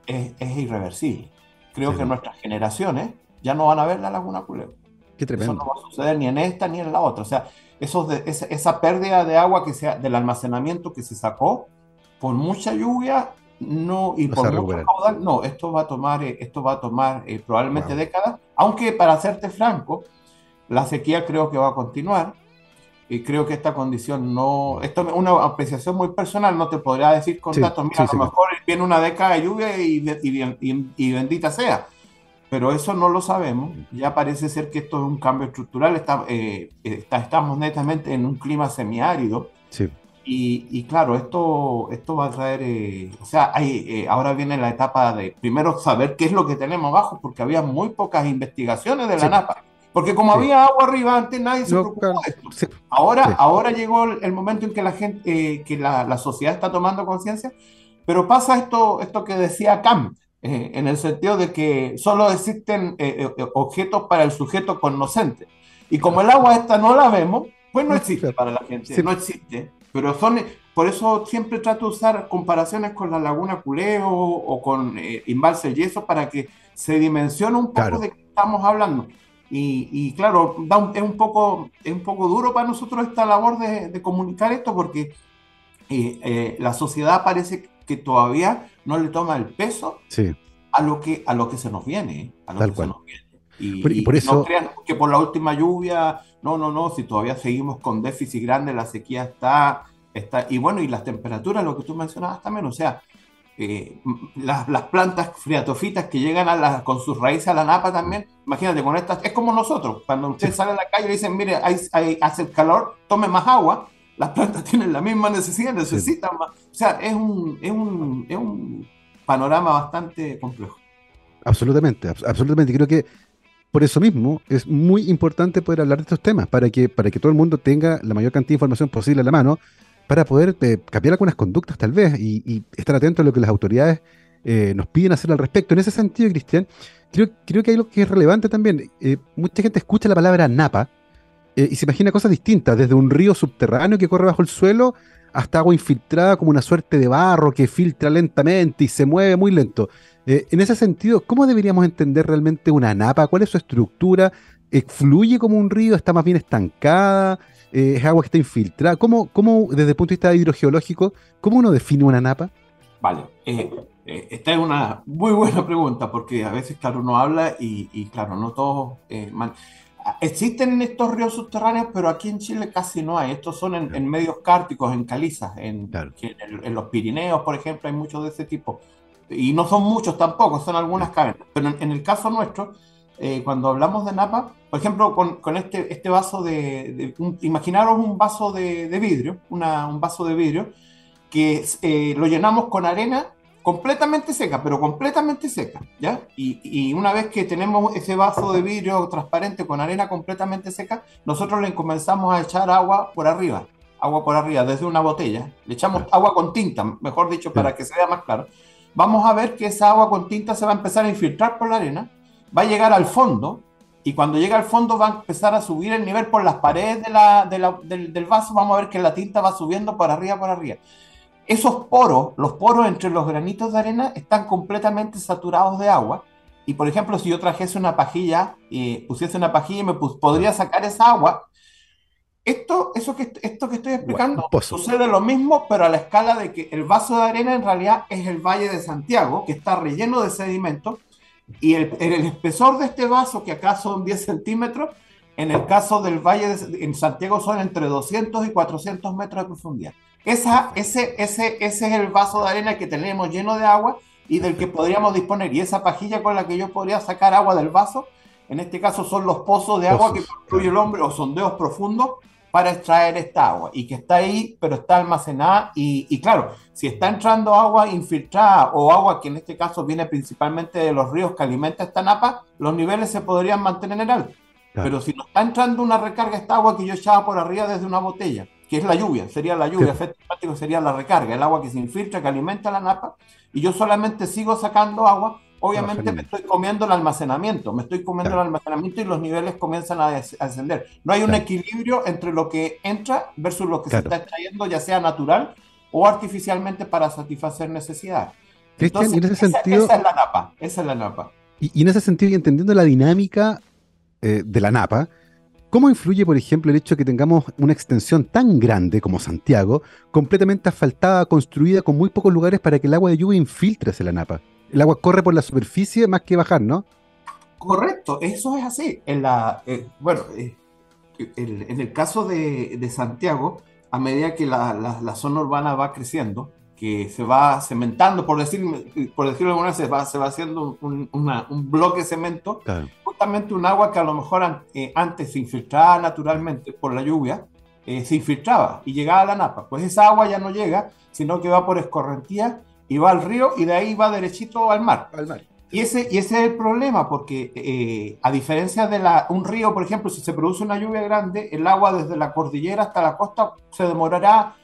es, es, irreversible. Creo que nuestras generaciones ya no van a ver la laguna Culeo. Qué tremendo. Eso no va a suceder ni en esta ni en la otra. O sea, eso de, esa, esa pérdida de agua que sea del almacenamiento que se sacó por mucha lluvia no, y por caudal, no, esto va a tomar, eh, esto va a tomar eh, probablemente décadas, aunque para hacerte franco, la sequía creo que va a continuar y creo que esta condición no, esto es una apreciación muy personal, no te podría decir con datos, mira, a lo mejor viene una década de lluvia y, y, y, bendita sea, pero eso no lo sabemos, ya parece ser que esto es un cambio estructural, está, eh, está estamos netamente en un clima semiárido, sí. Y, claro, esto, esto va a traer, eh, o sea, hay, eh, ahora viene la etapa de primero saber qué es lo que tenemos abajo, porque había muy pocas investigaciones de la NAPA. Porque como había agua arriba antes, nadie se preocupó de esto. Ahora, ahora llegó el, momento en que la gente, eh, que la, la, sociedad está tomando conciencia, pero pasa esto, esto que decía Kant, en el sentido de que solo existen objetos para el sujeto conocente. Y como el agua esta no la vemos, pues no existe para la gente, no existe. Pero son, por eso siempre trato de usar comparaciones con la Laguna Culeo o con eh, Embalse Yeso para que se dimensione un poco de qué estamos hablando. Y, y claro, da es, un poco, es un poco duro para nosotros esta labor de, de comunicar esto porque eh, eh, la sociedad parece que todavía no le toma el peso sí. a, lo que, a lo que se nos viene. ¿eh? A lo Tal que cual. Se nos viene. Y, Por- y por eso- no crean que por la última lluvia, no, no, no, si todavía seguimos con déficit grande, la sequía está, está y bueno, y las temperaturas, lo que tú mencionabas también, o sea, eh, las, las plantas friatofitas que llegan a la, con sus raíces a la napa también, imagínate, con estas, es como nosotros, cuando usted sale a la calle y dicen, mire, hay, hay- hace calor, tome más agua, las plantas tienen la misma necesidad, necesitan más, o sea, es un, es un, es un panorama bastante complejo. Absolutamente, abs- absolutamente. Creo que por eso mismo es muy importante poder hablar de estos temas, para que, para que todo el mundo tenga la mayor cantidad de información posible a la mano, para poder eh, cambiar algunas conductas tal vez y, y estar atento a lo que las autoridades eh, nos piden hacer al respecto. En ese sentido, Cristian, creo, que hay algo que es relevante también. Eh, mucha gente escucha la palabra napa y se imagina cosas distintas, desde un río subterráneo que corre bajo el suelo hasta agua infiltrada como una suerte de barro que filtra lentamente y se mueve muy lento. En ese sentido, ¿cómo deberíamos entender realmente una napa? ¿Cuál es su estructura? ¿Fluye como un río? ¿Está más bien estancada? Eh, ¿Es agua que está infiltrada? ¿Cómo, cómo, desde el punto de vista hidrogeológico, cómo uno define una napa? Vale, eh, eh, esta es una muy buena pregunta porque a veces, claro, uno habla y, y, claro, no todos... eh, man- Existen estos ríos subterráneos, pero aquí en Chile casi no hay. Estos son en, en medios cárticos, en calizas, en, Claro. en- en los Pirineos, por ejemplo, hay muchos de ese tipo. Y no son muchos tampoco, son algunas cavernas. Pero en el caso nuestro, eh, cuando hablamos de Napa, por ejemplo, con, con este, este vaso de... de- un- imaginaros un vaso de, de vidrio, una, un vaso de vidrio, que eh, lo llenamos con arena completamente seca, pero completamente seca, ¿ya? Y, y una vez que tenemos ese vaso de vidrio transparente con arena completamente seca, nosotros le comenzamos a echar agua por arriba, agua por arriba, desde una botella. Le echamos agua con tinta, mejor dicho, para que se vea más claro. Vamos a ver que esa agua con tinta se va a empezar a infiltrar por la arena, va a llegar al fondo, y cuando llega al fondo va a empezar a subir el nivel por las paredes de la- de la- del, del vaso, vamos a ver que la tinta va subiendo por arriba, por arriba. Esos poros, los poros entre los granitos de arena están completamente saturados de agua. Y por ejemplo, si yo trajese una pajilla y pusiese una pajilla y me pus- podría sacar esa agua, esto, eso que, esto que estoy explicando sucede lo mismo, pero a la escala de que el vaso de arena en realidad es el Valle de Santiago, que está relleno de sedimento, y el, el espesor de este vaso, que acá son 10 centímetros, En el caso del Valle de, en Santiago son entre 200 y 400 metros de profundidad. Esa, ese, ese, ese es el vaso de arena que tenemos lleno de agua y del que podríamos disponer. Y esa pajilla con la que yo podría sacar agua del vaso, en este caso son los pozos de agua que construye el hombre o sondeos profundos para extraer esta agua y que está ahí, pero está almacenada. Y, y, claro, si está entrando agua infiltrada o agua que en este caso viene principalmente de los ríos que alimenta esta napa, los niveles se podrían mantener en alto. Pero si no está entrando una recarga, esta agua que yo echaba por arriba desde una botella, que es la lluvia, sería la lluvia, efecto práctico sería la recarga, el agua que se infiltra, que alimenta la napa, y yo solamente sigo sacando agua, obviamente me estoy comiendo el almacenamiento, me estoy comiendo el almacenamiento y los niveles comienzan a, descender. No hay un equilibrio entre lo que entra versus lo que se está extrayendo, ya sea natural o artificialmente para satisfacer necesidades. Entonces, en ese sentido, esa, es la napa, esa es la napa. Y, y en ese sentido, y entendiendo la dinámica eh, de la napa, ¿cómo influye, por ejemplo, el hecho de que tengamos una extensión tan grande como Santiago, completamente asfaltada, construida con muy pocos lugares para que el agua de lluvia infiltre hacia la napa? El agua corre por la superficie más que bajar, ¿no? Correcto, eso es así. En la, eh, bueno, eh, en el caso de, de, Santiago, a medida que la, la, la, zona urbana va creciendo, que se va cementando, por, decir, por decirlo de alguna manera, se va, se va haciendo un, una, un bloque de cemento, claro justamente un agua que a lo mejor eh, antes se infiltraba naturalmente por la lluvia, se infiltraba y llegaba a la napa. Pues esa agua ya no llega, sino que va por escorrentía y va al río y de ahí va derechito al mar. Al mar. Y ese, y ese es el problema, porque eh, a diferencia de la, un río, por ejemplo, si se produce una lluvia grande, el agua desde la cordillera hasta la costa se demorará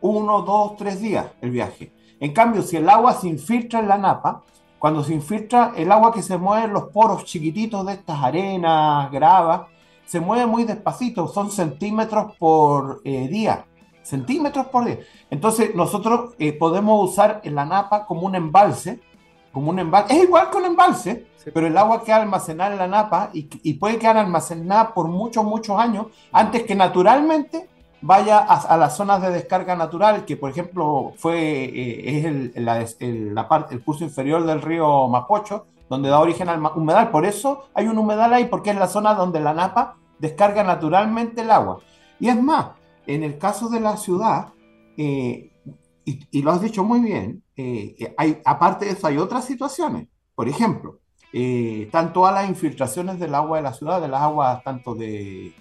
uno, dos, tres días el viaje. En cambio, si el agua se infiltra en la napa, cuando se infiltra el agua que se mueve en los poros chiquititos de estas arenas, gravas, se mueve muy despacito, son centímetros por eh, día, centímetros por día. Entonces nosotros eh, podemos usar la napa como un embalse, como un embalse, es igual que un embalse, sí. pero el agua queda almacenada en la napa y, y puede quedar almacenada por muchos, muchos años antes que naturalmente vaya a, a, las zonas de descarga natural, que por ejemplo fue, eh, es el, la, el, la parte, el curso inferior del río Mapocho, donde da origen al humedal. Por eso hay un humedal ahí, porque es la zona donde la napa descarga naturalmente el agua. Y es más, en el caso de la ciudad, eh, y, y, lo has dicho muy bien, eh, hay, aparte de eso hay otras situaciones. Por ejemplo, eh, están todas las infiltraciones del agua de la ciudad, de las aguas tanto de,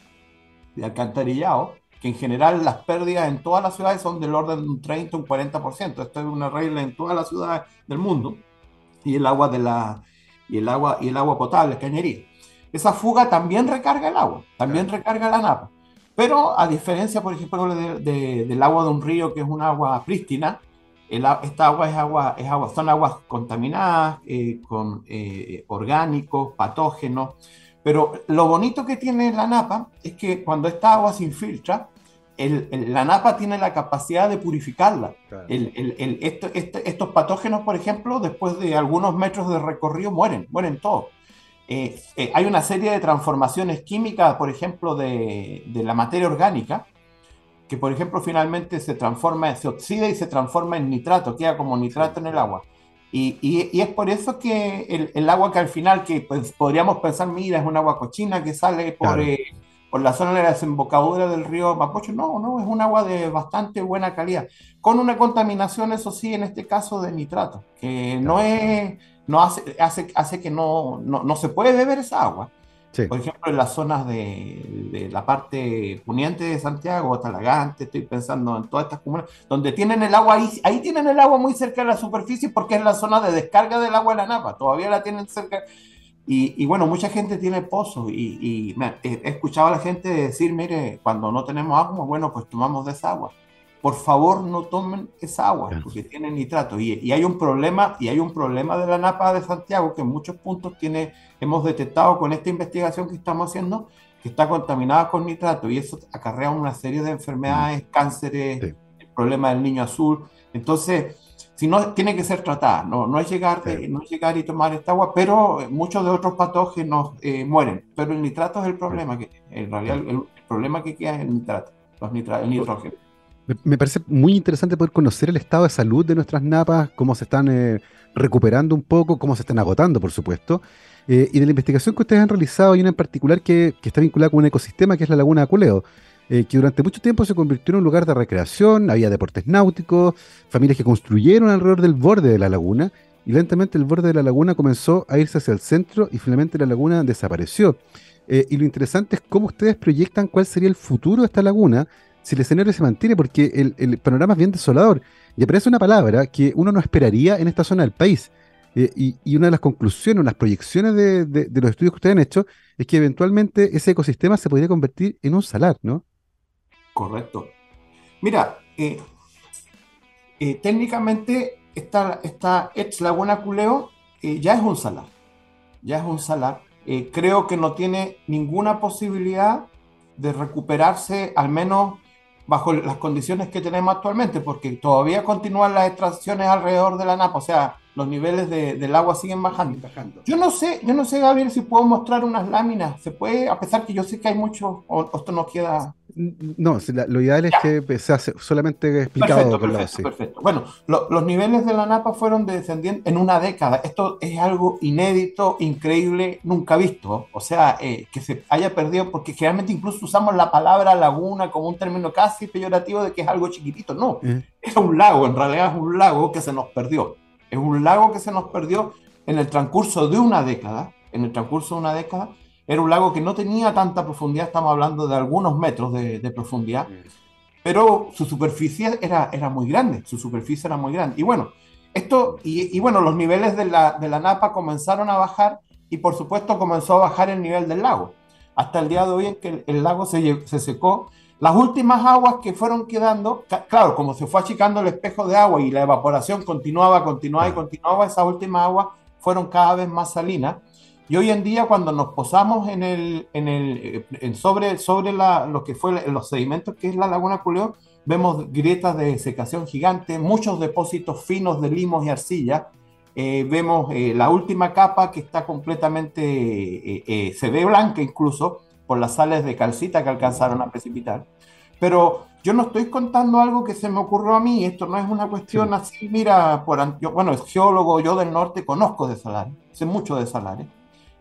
de alcantarillado, que en general las pérdidas en todas las ciudades son del orden de un 30, un 40%. Esto es una regla en todas las ciudades del mundo. Y el agua de la y el agua y el agua potable, cañería. Esa fuga también recarga el agua, también recarga la napa. Pero a diferencia, por ejemplo, de, de, del agua de un río que es un agua prístina, el, esta agua es agua, es agua, son aguas contaminadas, eh, con eh, orgánicos, patógenos. Pero lo bonito que tiene la napa es que cuando esta agua se infiltra, el, el, la napa tiene la capacidad de purificarla. Claro. Esto, este, estos patógenos, por ejemplo, después de algunos metros de recorrido mueren, mueren todos. Eh, eh, hay una serie de transformaciones químicas, por ejemplo, de, de, la materia orgánica, que por ejemplo finalmente se transforma, se oxida y se transforma en nitrato, queda como nitrato en el agua. Y, y, y es por eso que el, el, agua que al final, que pues, podríamos pensar, mira, es un agua cochina que sale por... Claro. Eh, por la zona de la desembocadura del río Mapocho. No, no, es un agua de bastante buena calidad, con una contaminación, eso sí, en este caso de nitrato, que no es, no hace, hace, hace que no, no, no se puede beber esa agua. Sí. Por ejemplo, en las zonas de, de, la parte poniente de Santiago, Talagante, estoy pensando en todas estas comunas, donde tienen el agua ahí, ahí tienen el agua muy cerca de la superficie porque es la zona de descarga del agua de la napa, todavía la tienen cerca y, y, bueno, mucha gente tiene pozos y, y me, he escuchado a la gente decir, mire, cuando no tenemos agua, bueno, pues tomamos de esa agua. Por favor, no tomen esa agua, porque tiene nitrato. Y, y, hay un problema, y hay un problema de la napa de Santiago que en muchos puntos tiene, hemos detectado con esta investigación que estamos haciendo, que está contaminada con nitrato y eso acarrea una serie de enfermedades, cánceres, sí. el problema del niño azul. Entonces, si no, tiene que ser tratada, no, no, es llegar, sí. no es llegar y tomar esta agua, pero muchos de otros patógenos eh, mueren, pero el nitrato es el problema, que en realidad el, el, problema que queda es el nitrato, los nitra, el nitrógeno. Me parece muy interesante poder conocer el estado de salud de nuestras napas, cómo se están eh, recuperando un poco, cómo se están agotando, por supuesto. Eh, y de la investigación que ustedes han realizado, hay una en particular que, está vinculada con un ecosistema que es la Laguna de Aculeo, eh, que durante mucho tiempo se convirtió en un lugar de recreación, había deportes náuticos, familias que construyeron alrededor del borde de la laguna, y lentamente el borde de la laguna comenzó a irse hacia el centro y finalmente la laguna desapareció. Eh, y lo interesante es cómo ustedes proyectan cuál sería el futuro de esta laguna si el escenario se mantiene, porque el, panorama es bien desolador. Y aparece una palabra que uno no esperaría en esta zona del país. Eh, y, una de las conclusiones, las proyecciones de, los estudios que ustedes han hecho, es que eventualmente ese ecosistema se podría convertir en un salar, ¿no? Correcto. Mira, eh, técnicamente esta, esta ex Laguna Culeo ya es un salar. Ya es un salar eh, creo que no tiene ninguna posibilidad de recuperarse, al menos bajo las condiciones que tenemos actualmente, porque todavía continúan las extracciones alrededor de la napa, o sea, los niveles del agua siguen bajando. bajando. Yo no sé, yo no sé, Gabriel, si puedo mostrar unas láminas. Se puede, a pesar que yo sé que hay mucho, o esto no queda. No, lo ideal es que se hace solamente explicado. Perfecto, perfecto, Bueno, los niveles de la napa fueron descendiendo en una década. Esto es algo inédito, increíble, nunca visto. O sea, eh, que se haya perdido, porque generalmente incluso usamos la palabra laguna como un término casi peyorativo de que es algo chiquitito. No, eh. es un lago, en realidad es un lago que se nos perdió. Es un lago que se nos perdió en el transcurso de una década. En el transcurso de una década era un lago que no tenía tanta profundidad, estamos hablando de algunos metros de, profundidad, pero su superficie era, era muy grande, su superficie era muy grande. Y bueno, esto, y, bueno, los niveles de la, de la, napa comenzaron a bajar y por supuesto comenzó a bajar el nivel del lago. Hasta el día de hoy en que el, lago se, se, secó. Las últimas aguas que fueron quedando, claro, como se fue achicando el espejo de agua y la evaporación continuaba, continuaba y continuaba, esas últimas aguas fueron cada vez más salinas y hoy en día, cuando nos posamos en el, en el, en sobre, sobre la, lo que fue los sedimentos que es la laguna Culeo, vemos grietas de secación gigante, muchos depósitos finos de limos y arcilla. Eh, vemos eh, la última capa que está completamente, eh, se ve blanca incluso por las sales de calcita que alcanzaron a precipitar. Pero yo no estoy contando algo que se me ocurrió a mí, esto no es una cuestión así, mira, por, yo, bueno, es geólogo, yo del norte conozco de salares, sé mucho de salares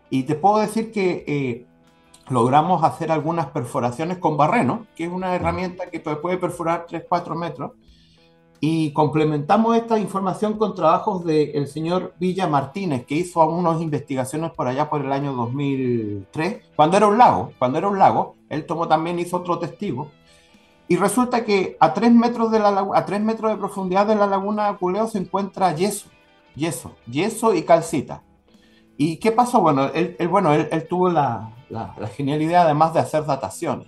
y te puedo decir que eh, logramos hacer algunas perforaciones con barreno, que es una herramienta que puede perforar 3-4 metros. Y complementamos esta información con trabajos del señor Villa Martínez, que hizo algunas investigaciones por allá por el año 2003, cuando era un lago, cuando era un lago, él tomó también, hizo otro testigo, y resulta que a 3 metros de, la, a 3 metros de profundidad de la laguna de Culeo se encuentra yeso, yeso, yeso y calcita. ¿Y qué pasó? Bueno, él, bueno, él, tuvo la, la, genial idea además de hacer dataciones.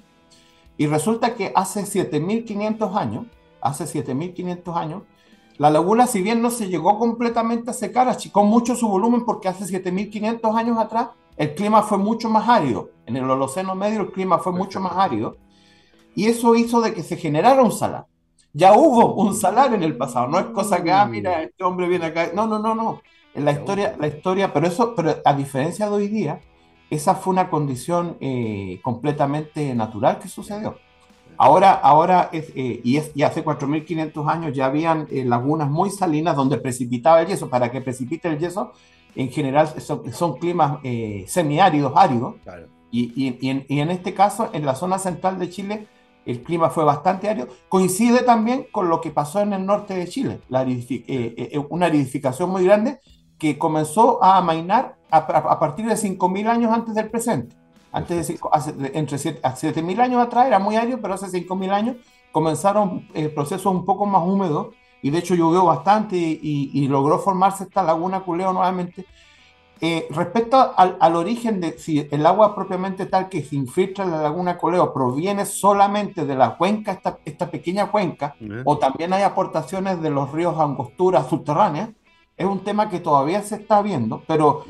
Y resulta que hace 7500 años, hace 7500 años, la laguna, si bien no se llegó completamente a secar, achicó mucho su volumen porque hace 7500 años atrás el clima fue mucho más árido. En el Holoceno medio el clima fue mucho más árido. Y eso hizo de que se generara un salar. Ya hubo un salar en el pasado. No es cosa que, ah, mira, este hombre viene acá. No, no, no, no. La historia, la historia, pero eso, pero a diferencia de hoy día, esa fue una condición eh, completamente natural que sucedió. Ahora, ahora es, eh, y, es, y hace 4.500 años ya habían eh, lagunas muy salinas donde precipitaba el yeso. Para que precipite el yeso, en general son, son climas semiáridos, áridos. Y, y, y, en, y, en, este caso, en la zona central de Chile, el clima fue bastante árido. Coincide también con lo que pasó en el norte de Chile, la, una aridificación muy grande que comenzó a amainar a, partir de 5.000 años antes del presente. Antes de, entre 7.000 años atrás era muy árido, pero hace 5.000 años comenzaron eh, procesos un poco más húmedos y de hecho llovió bastante y, logró formarse esta laguna Culeo nuevamente. Eh, respecto al, origen de si el agua propiamente tal que se infiltra en la laguna Culeo proviene solamente de la cuenca, esta, esta pequeña cuenca, o también hay aportaciones de los ríos Angostura subterráneas, es un tema que todavía se está viendo, pero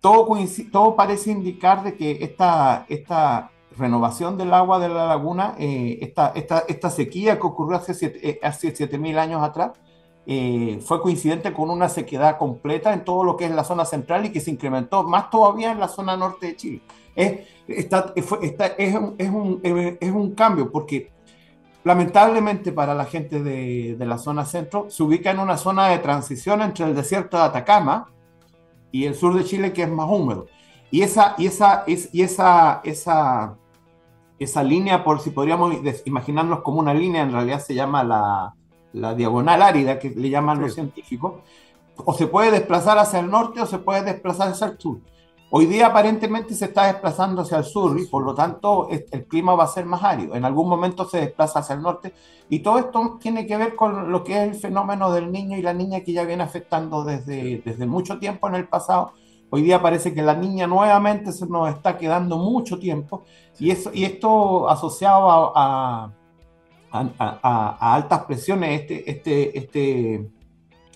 todo, todo parece indicar de que esta, esta renovación del agua de la laguna, eh, esta, esta, esta, sequía que ocurrió hace 7.000 eh, años atrás, eh, fue coincidente con una sequedad completa en todo lo que es la zona central y que se incrementó más todavía en la zona norte de Chile. Es, está, es, un, es, un, es un cambio porque lamentablemente para la gente de, la zona centro, se ubica en una zona de transición entre el desierto de Atacama y el sur de Chile que es más húmedo. Y esa, y esa, es, y esa, esa, esa línea, por si podríamos imaginarnos como una línea, en realidad se llama la, la diagonal árida, que le llaman los científicos, o se puede desplazar hacia el norte o se puede desplazar hacia el sur. Hoy día aparentemente se está desplazando hacia el sur y por lo tanto el clima va a ser más árido. En algún momento se desplaza hacia el norte y todo esto tiene que ver con lo que es el fenómeno del niño y la niña que ya viene afectando desde, desde mucho tiempo en el pasado. Hoy día parece que la niña nuevamente se nos está quedando mucho tiempo y, eso, y esto asociado a, a, altas presiones, este, este, este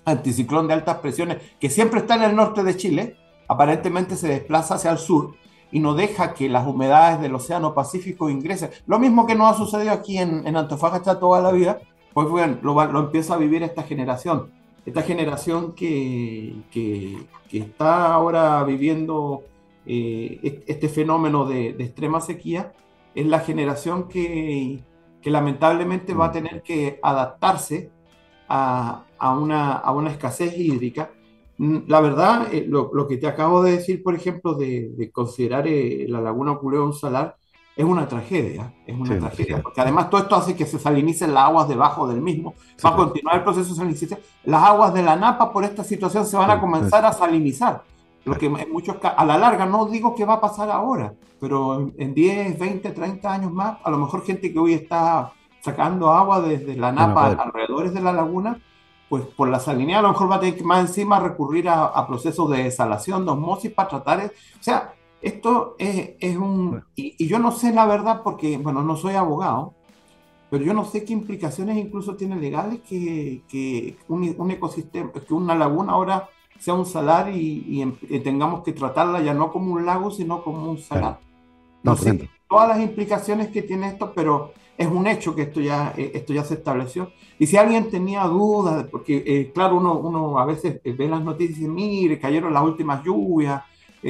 anticiclón de altas presiones que siempre está en el norte de Chile, aparentemente se desplaza hacia el sur y no deja que las humedades del Océano Pacífico ingresen. Lo mismo que no ha sucedido aquí en, en Antofagasta toda la vida, pues bueno, lo, lo, empieza a vivir esta generación. Esta generación que, que, está ahora viviendo eh, este fenómeno de, de, extrema sequía es la generación que, que lamentablemente va a tener que adaptarse a, a, una, a una escasez hídrica Mm, la verdad, eh, lo, lo, que te acabo de decir, por ejemplo, de, de considerar eh, la laguna Culeo un salar, es una tragedia, es una tragedia, porque además todo esto hace que se salinicen las aguas debajo del mismo, va a continuar el proceso de salinización. Las aguas de la Napa por esta situación se van a comenzar a salinizar, lo que en muchos a la larga no digo que va a pasar ahora, pero en 10, 20, 30 años más, a lo mejor gente que hoy está sacando agua desde la Napa alrededor de la laguna, pues por la salinidad a lo mejor va a tener que más encima recurrir a, procesos de desalación, de osmosis para tratar, o sea, esto es, es un, y, yo no sé la verdad porque, bueno, no soy abogado, pero yo no sé qué implicaciones incluso tiene legales que, que un, ecosistema, que una laguna ahora sea un salar y, tengamos que tratarla ya no como un lago, sino como un salar. No, sé todas las implicaciones que tiene esto, pero es un hecho que esto ya, eh, esto ya se estableció. Y si alguien tenía dudas, porque eh, claro, uno, uno a veces eh, ve las noticias y dice, mire, cayeron las últimas lluvias,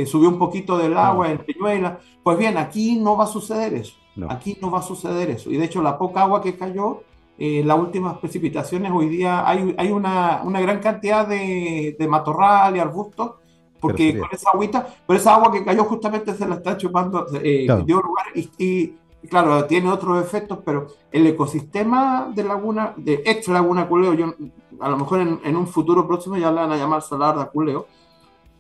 subió un poquito del agua en Peñuela, pues bien, aquí no va a suceder eso. Aquí no va a suceder eso. Y de hecho, la poca agua que cayó, las últimas precipitaciones, hoy día hay, hay una, una gran cantidad de, de matorral y arbustos porque con esa agüita, pero esa agua que cayó justamente se la está chupando, eh, dio lugar y, claro, tiene otros efectos, pero el ecosistema de laguna, de ex laguna Culeo, yo, a lo mejor en, un futuro próximo ya le van a llamar salar de Culeo,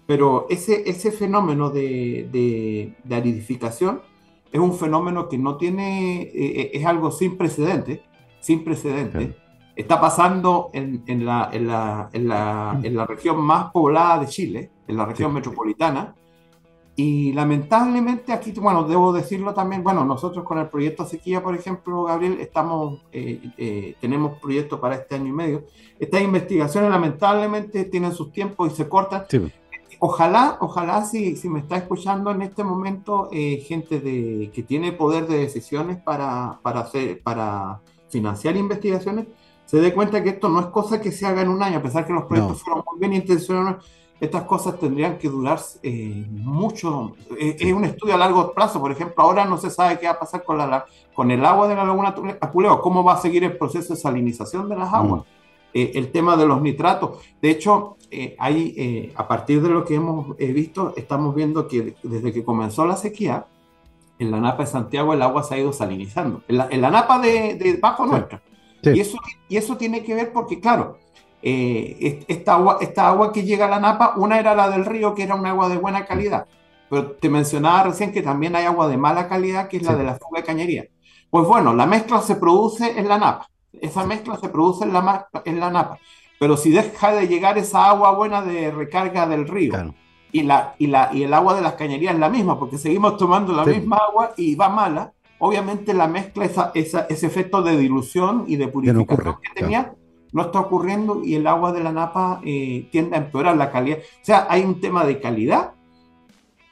pero ese, ese fenómeno de, de, aridificación es un fenómeno que no tiene, eh, eh, es algo sin precedente, sin precedente. Está pasando en, en, la, en, la, en, la, en la región más poblada de Chile, en la región metropolitana. Y lamentablemente aquí, bueno, debo decirlo también, bueno, nosotros con el proyecto Sequía, por ejemplo, Gabriel, estamos, eh, eh, tenemos proyectos para este año y medio. Estas investigaciones lamentablemente tienen sus tiempos y se cortan. Ojalá, ojalá si, si me está escuchando en este momento eh, gente de, que tiene poder de decisiones para, para, hacer, para financiar investigaciones, se dé cuenta que esto no es cosa que se haga en un año, a pesar que los proyectos fueron muy bien intencionados estas cosas tendrían que durar eh, mucho. Eh, es un estudio a largo plazo. Por ejemplo, ahora no se sabe qué va a pasar con, la, con el agua de la laguna Apuleo, cómo va a seguir el proceso de salinización de las mm. aguas. Eh, el tema de los nitratos. De hecho, hay, a partir de lo que hemos visto, estamos viendo que desde que comenzó la sequía, en la napa de Santiago el agua se ha ido salinizando. En la, napa de, Bajo Nuestra. Y, eso, y eso tiene que ver porque, claro, eh, esta, agua, esta agua que llega a la napa, una era la del río, que era un agua de buena calidad, pero te mencionaba recién que también hay agua de mala calidad, que es la de la fuga de cañería. Pues bueno, la mezcla se produce en la napa, esa mezcla se produce en la, en la napa, pero si deja de llegar esa agua buena de recarga del río, y, la, y, la, y el agua de las cañerías es la misma, porque seguimos tomando la misma agua y va mala, obviamente la mezcla, esa, esa, ese efecto de dilución y de purificación que tenía, no está ocurriendo y el agua de la napa eh, tiende a empeorar la calidad. O sea, hay un tema de calidad,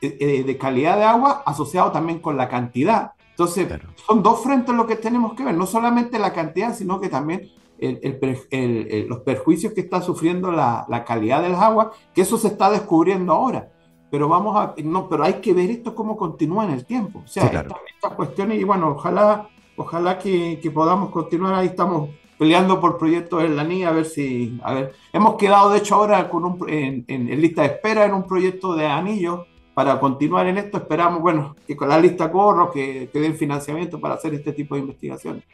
eh, eh, de calidad de agua asociado también con la cantidad. Entonces, son dos frentes lo que tenemos que ver, no solamente la cantidad, sino que también los perjuicios que está sufriendo la, calidad del agua, que eso se está descubriendo ahora. Pero vamos a, no, pero hay que ver esto cómo continúa en el tiempo. O sea, estas, cuestiones, y bueno, ojalá, ojalá que, que podamos continuar, ahí estamos peleando por proyectos en la NIA, a ver si, a ver, hemos quedado de hecho ahora con un, en, en, lista de espera en un proyecto de anillo para continuar en esto, esperamos, bueno, que con la lista corro, que, que den financiamiento para hacer este tipo de investigaciones.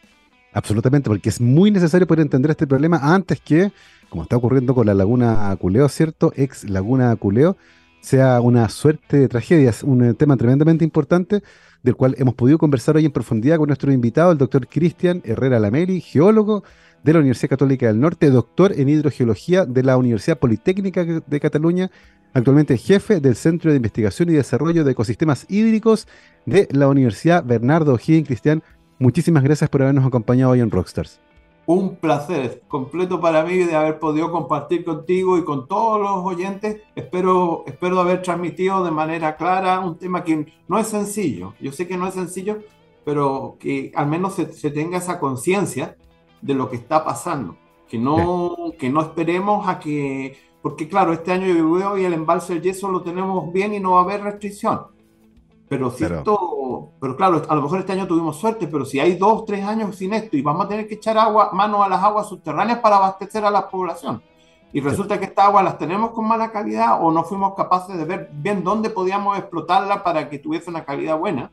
Absolutamente, porque es muy necesario poder entender este problema antes que, como está ocurriendo con la laguna Culeo, ¿cierto? Ex laguna Culeo, sea una suerte de tragedias, un eh, tema tremendamente importante del cual hemos podido conversar hoy en profundidad con nuestro invitado, el doctor Cristian Herrera Lameli, geólogo de la Universidad Católica del Norte, doctor en hidrogeología de la Universidad Politécnica de Cataluña, actualmente jefe del Centro de Investigación y Desarrollo de Ecosistemas Hídricos de la Universidad Bernardo O'Higgins. Cristian, muchísimas gracias por habernos acompañado hoy en Rockstars un placer completo para mí de haber podido compartir contigo y con todos los oyentes. Espero, espero haber transmitido de manera clara un tema que no es sencillo. Yo sé que no es sencillo, pero que al menos se, tenga esa conciencia de lo que está pasando. Que no, que no esperemos a que, porque claro, este año yo y el embalse del yeso lo tenemos bien y no va a haber restricción pero si esto, pero claro, a lo mejor este año tuvimos suerte, pero si hay dos, tres años sin esto y vamos a tener que echar agua, mano a las aguas subterráneas para abastecer a la población. Y resulta que esta agua las tenemos con mala calidad o no fuimos capaces de ver bien dónde podíamos explotarla para que tuviese una calidad buena.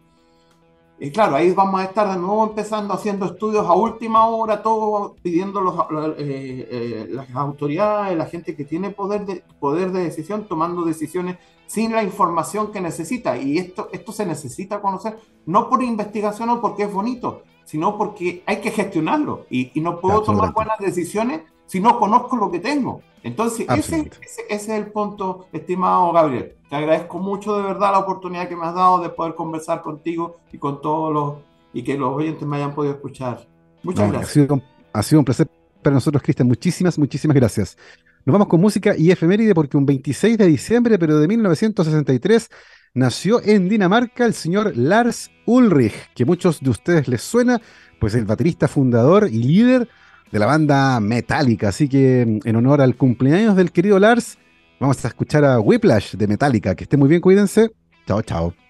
Y claro, ahí vamos a estar de nuevo empezando haciendo estudios a última hora, todo pidiendo los, eh, eh, las autoridades, la gente que tiene poder de, poder de decisión, tomando decisiones sin la información que necesita. Y esto, esto se necesita conocer, no por investigación o porque es bonito, sino porque hay que gestionarlo. Y, y no puedo tomar buenas decisiones si no conozco lo que tengo. Entonces, ese, ese, es el punto, estimado Gabriel. Te agradezco mucho de verdad la oportunidad que me has dado de poder conversar contigo y con todos los, y que los oyentes me hayan podido escuchar. Muchas gracias. Ha sido, ha sido un placer para nosotros, Cristian. Muchísimas, muchísimas gracias. Nos vamos con música y efeméride porque un 26 de diciembre, pero de 1963, nació en Dinamarca el señor Lars Ulrich, que muchos de ustedes les suena, pues el baterista fundador y líder de la banda Metallica. Así que en honor al cumpleaños del querido Lars, vamos a escuchar a Whiplash de Metallica. Que esté muy bien, cuídense. Chao, chao.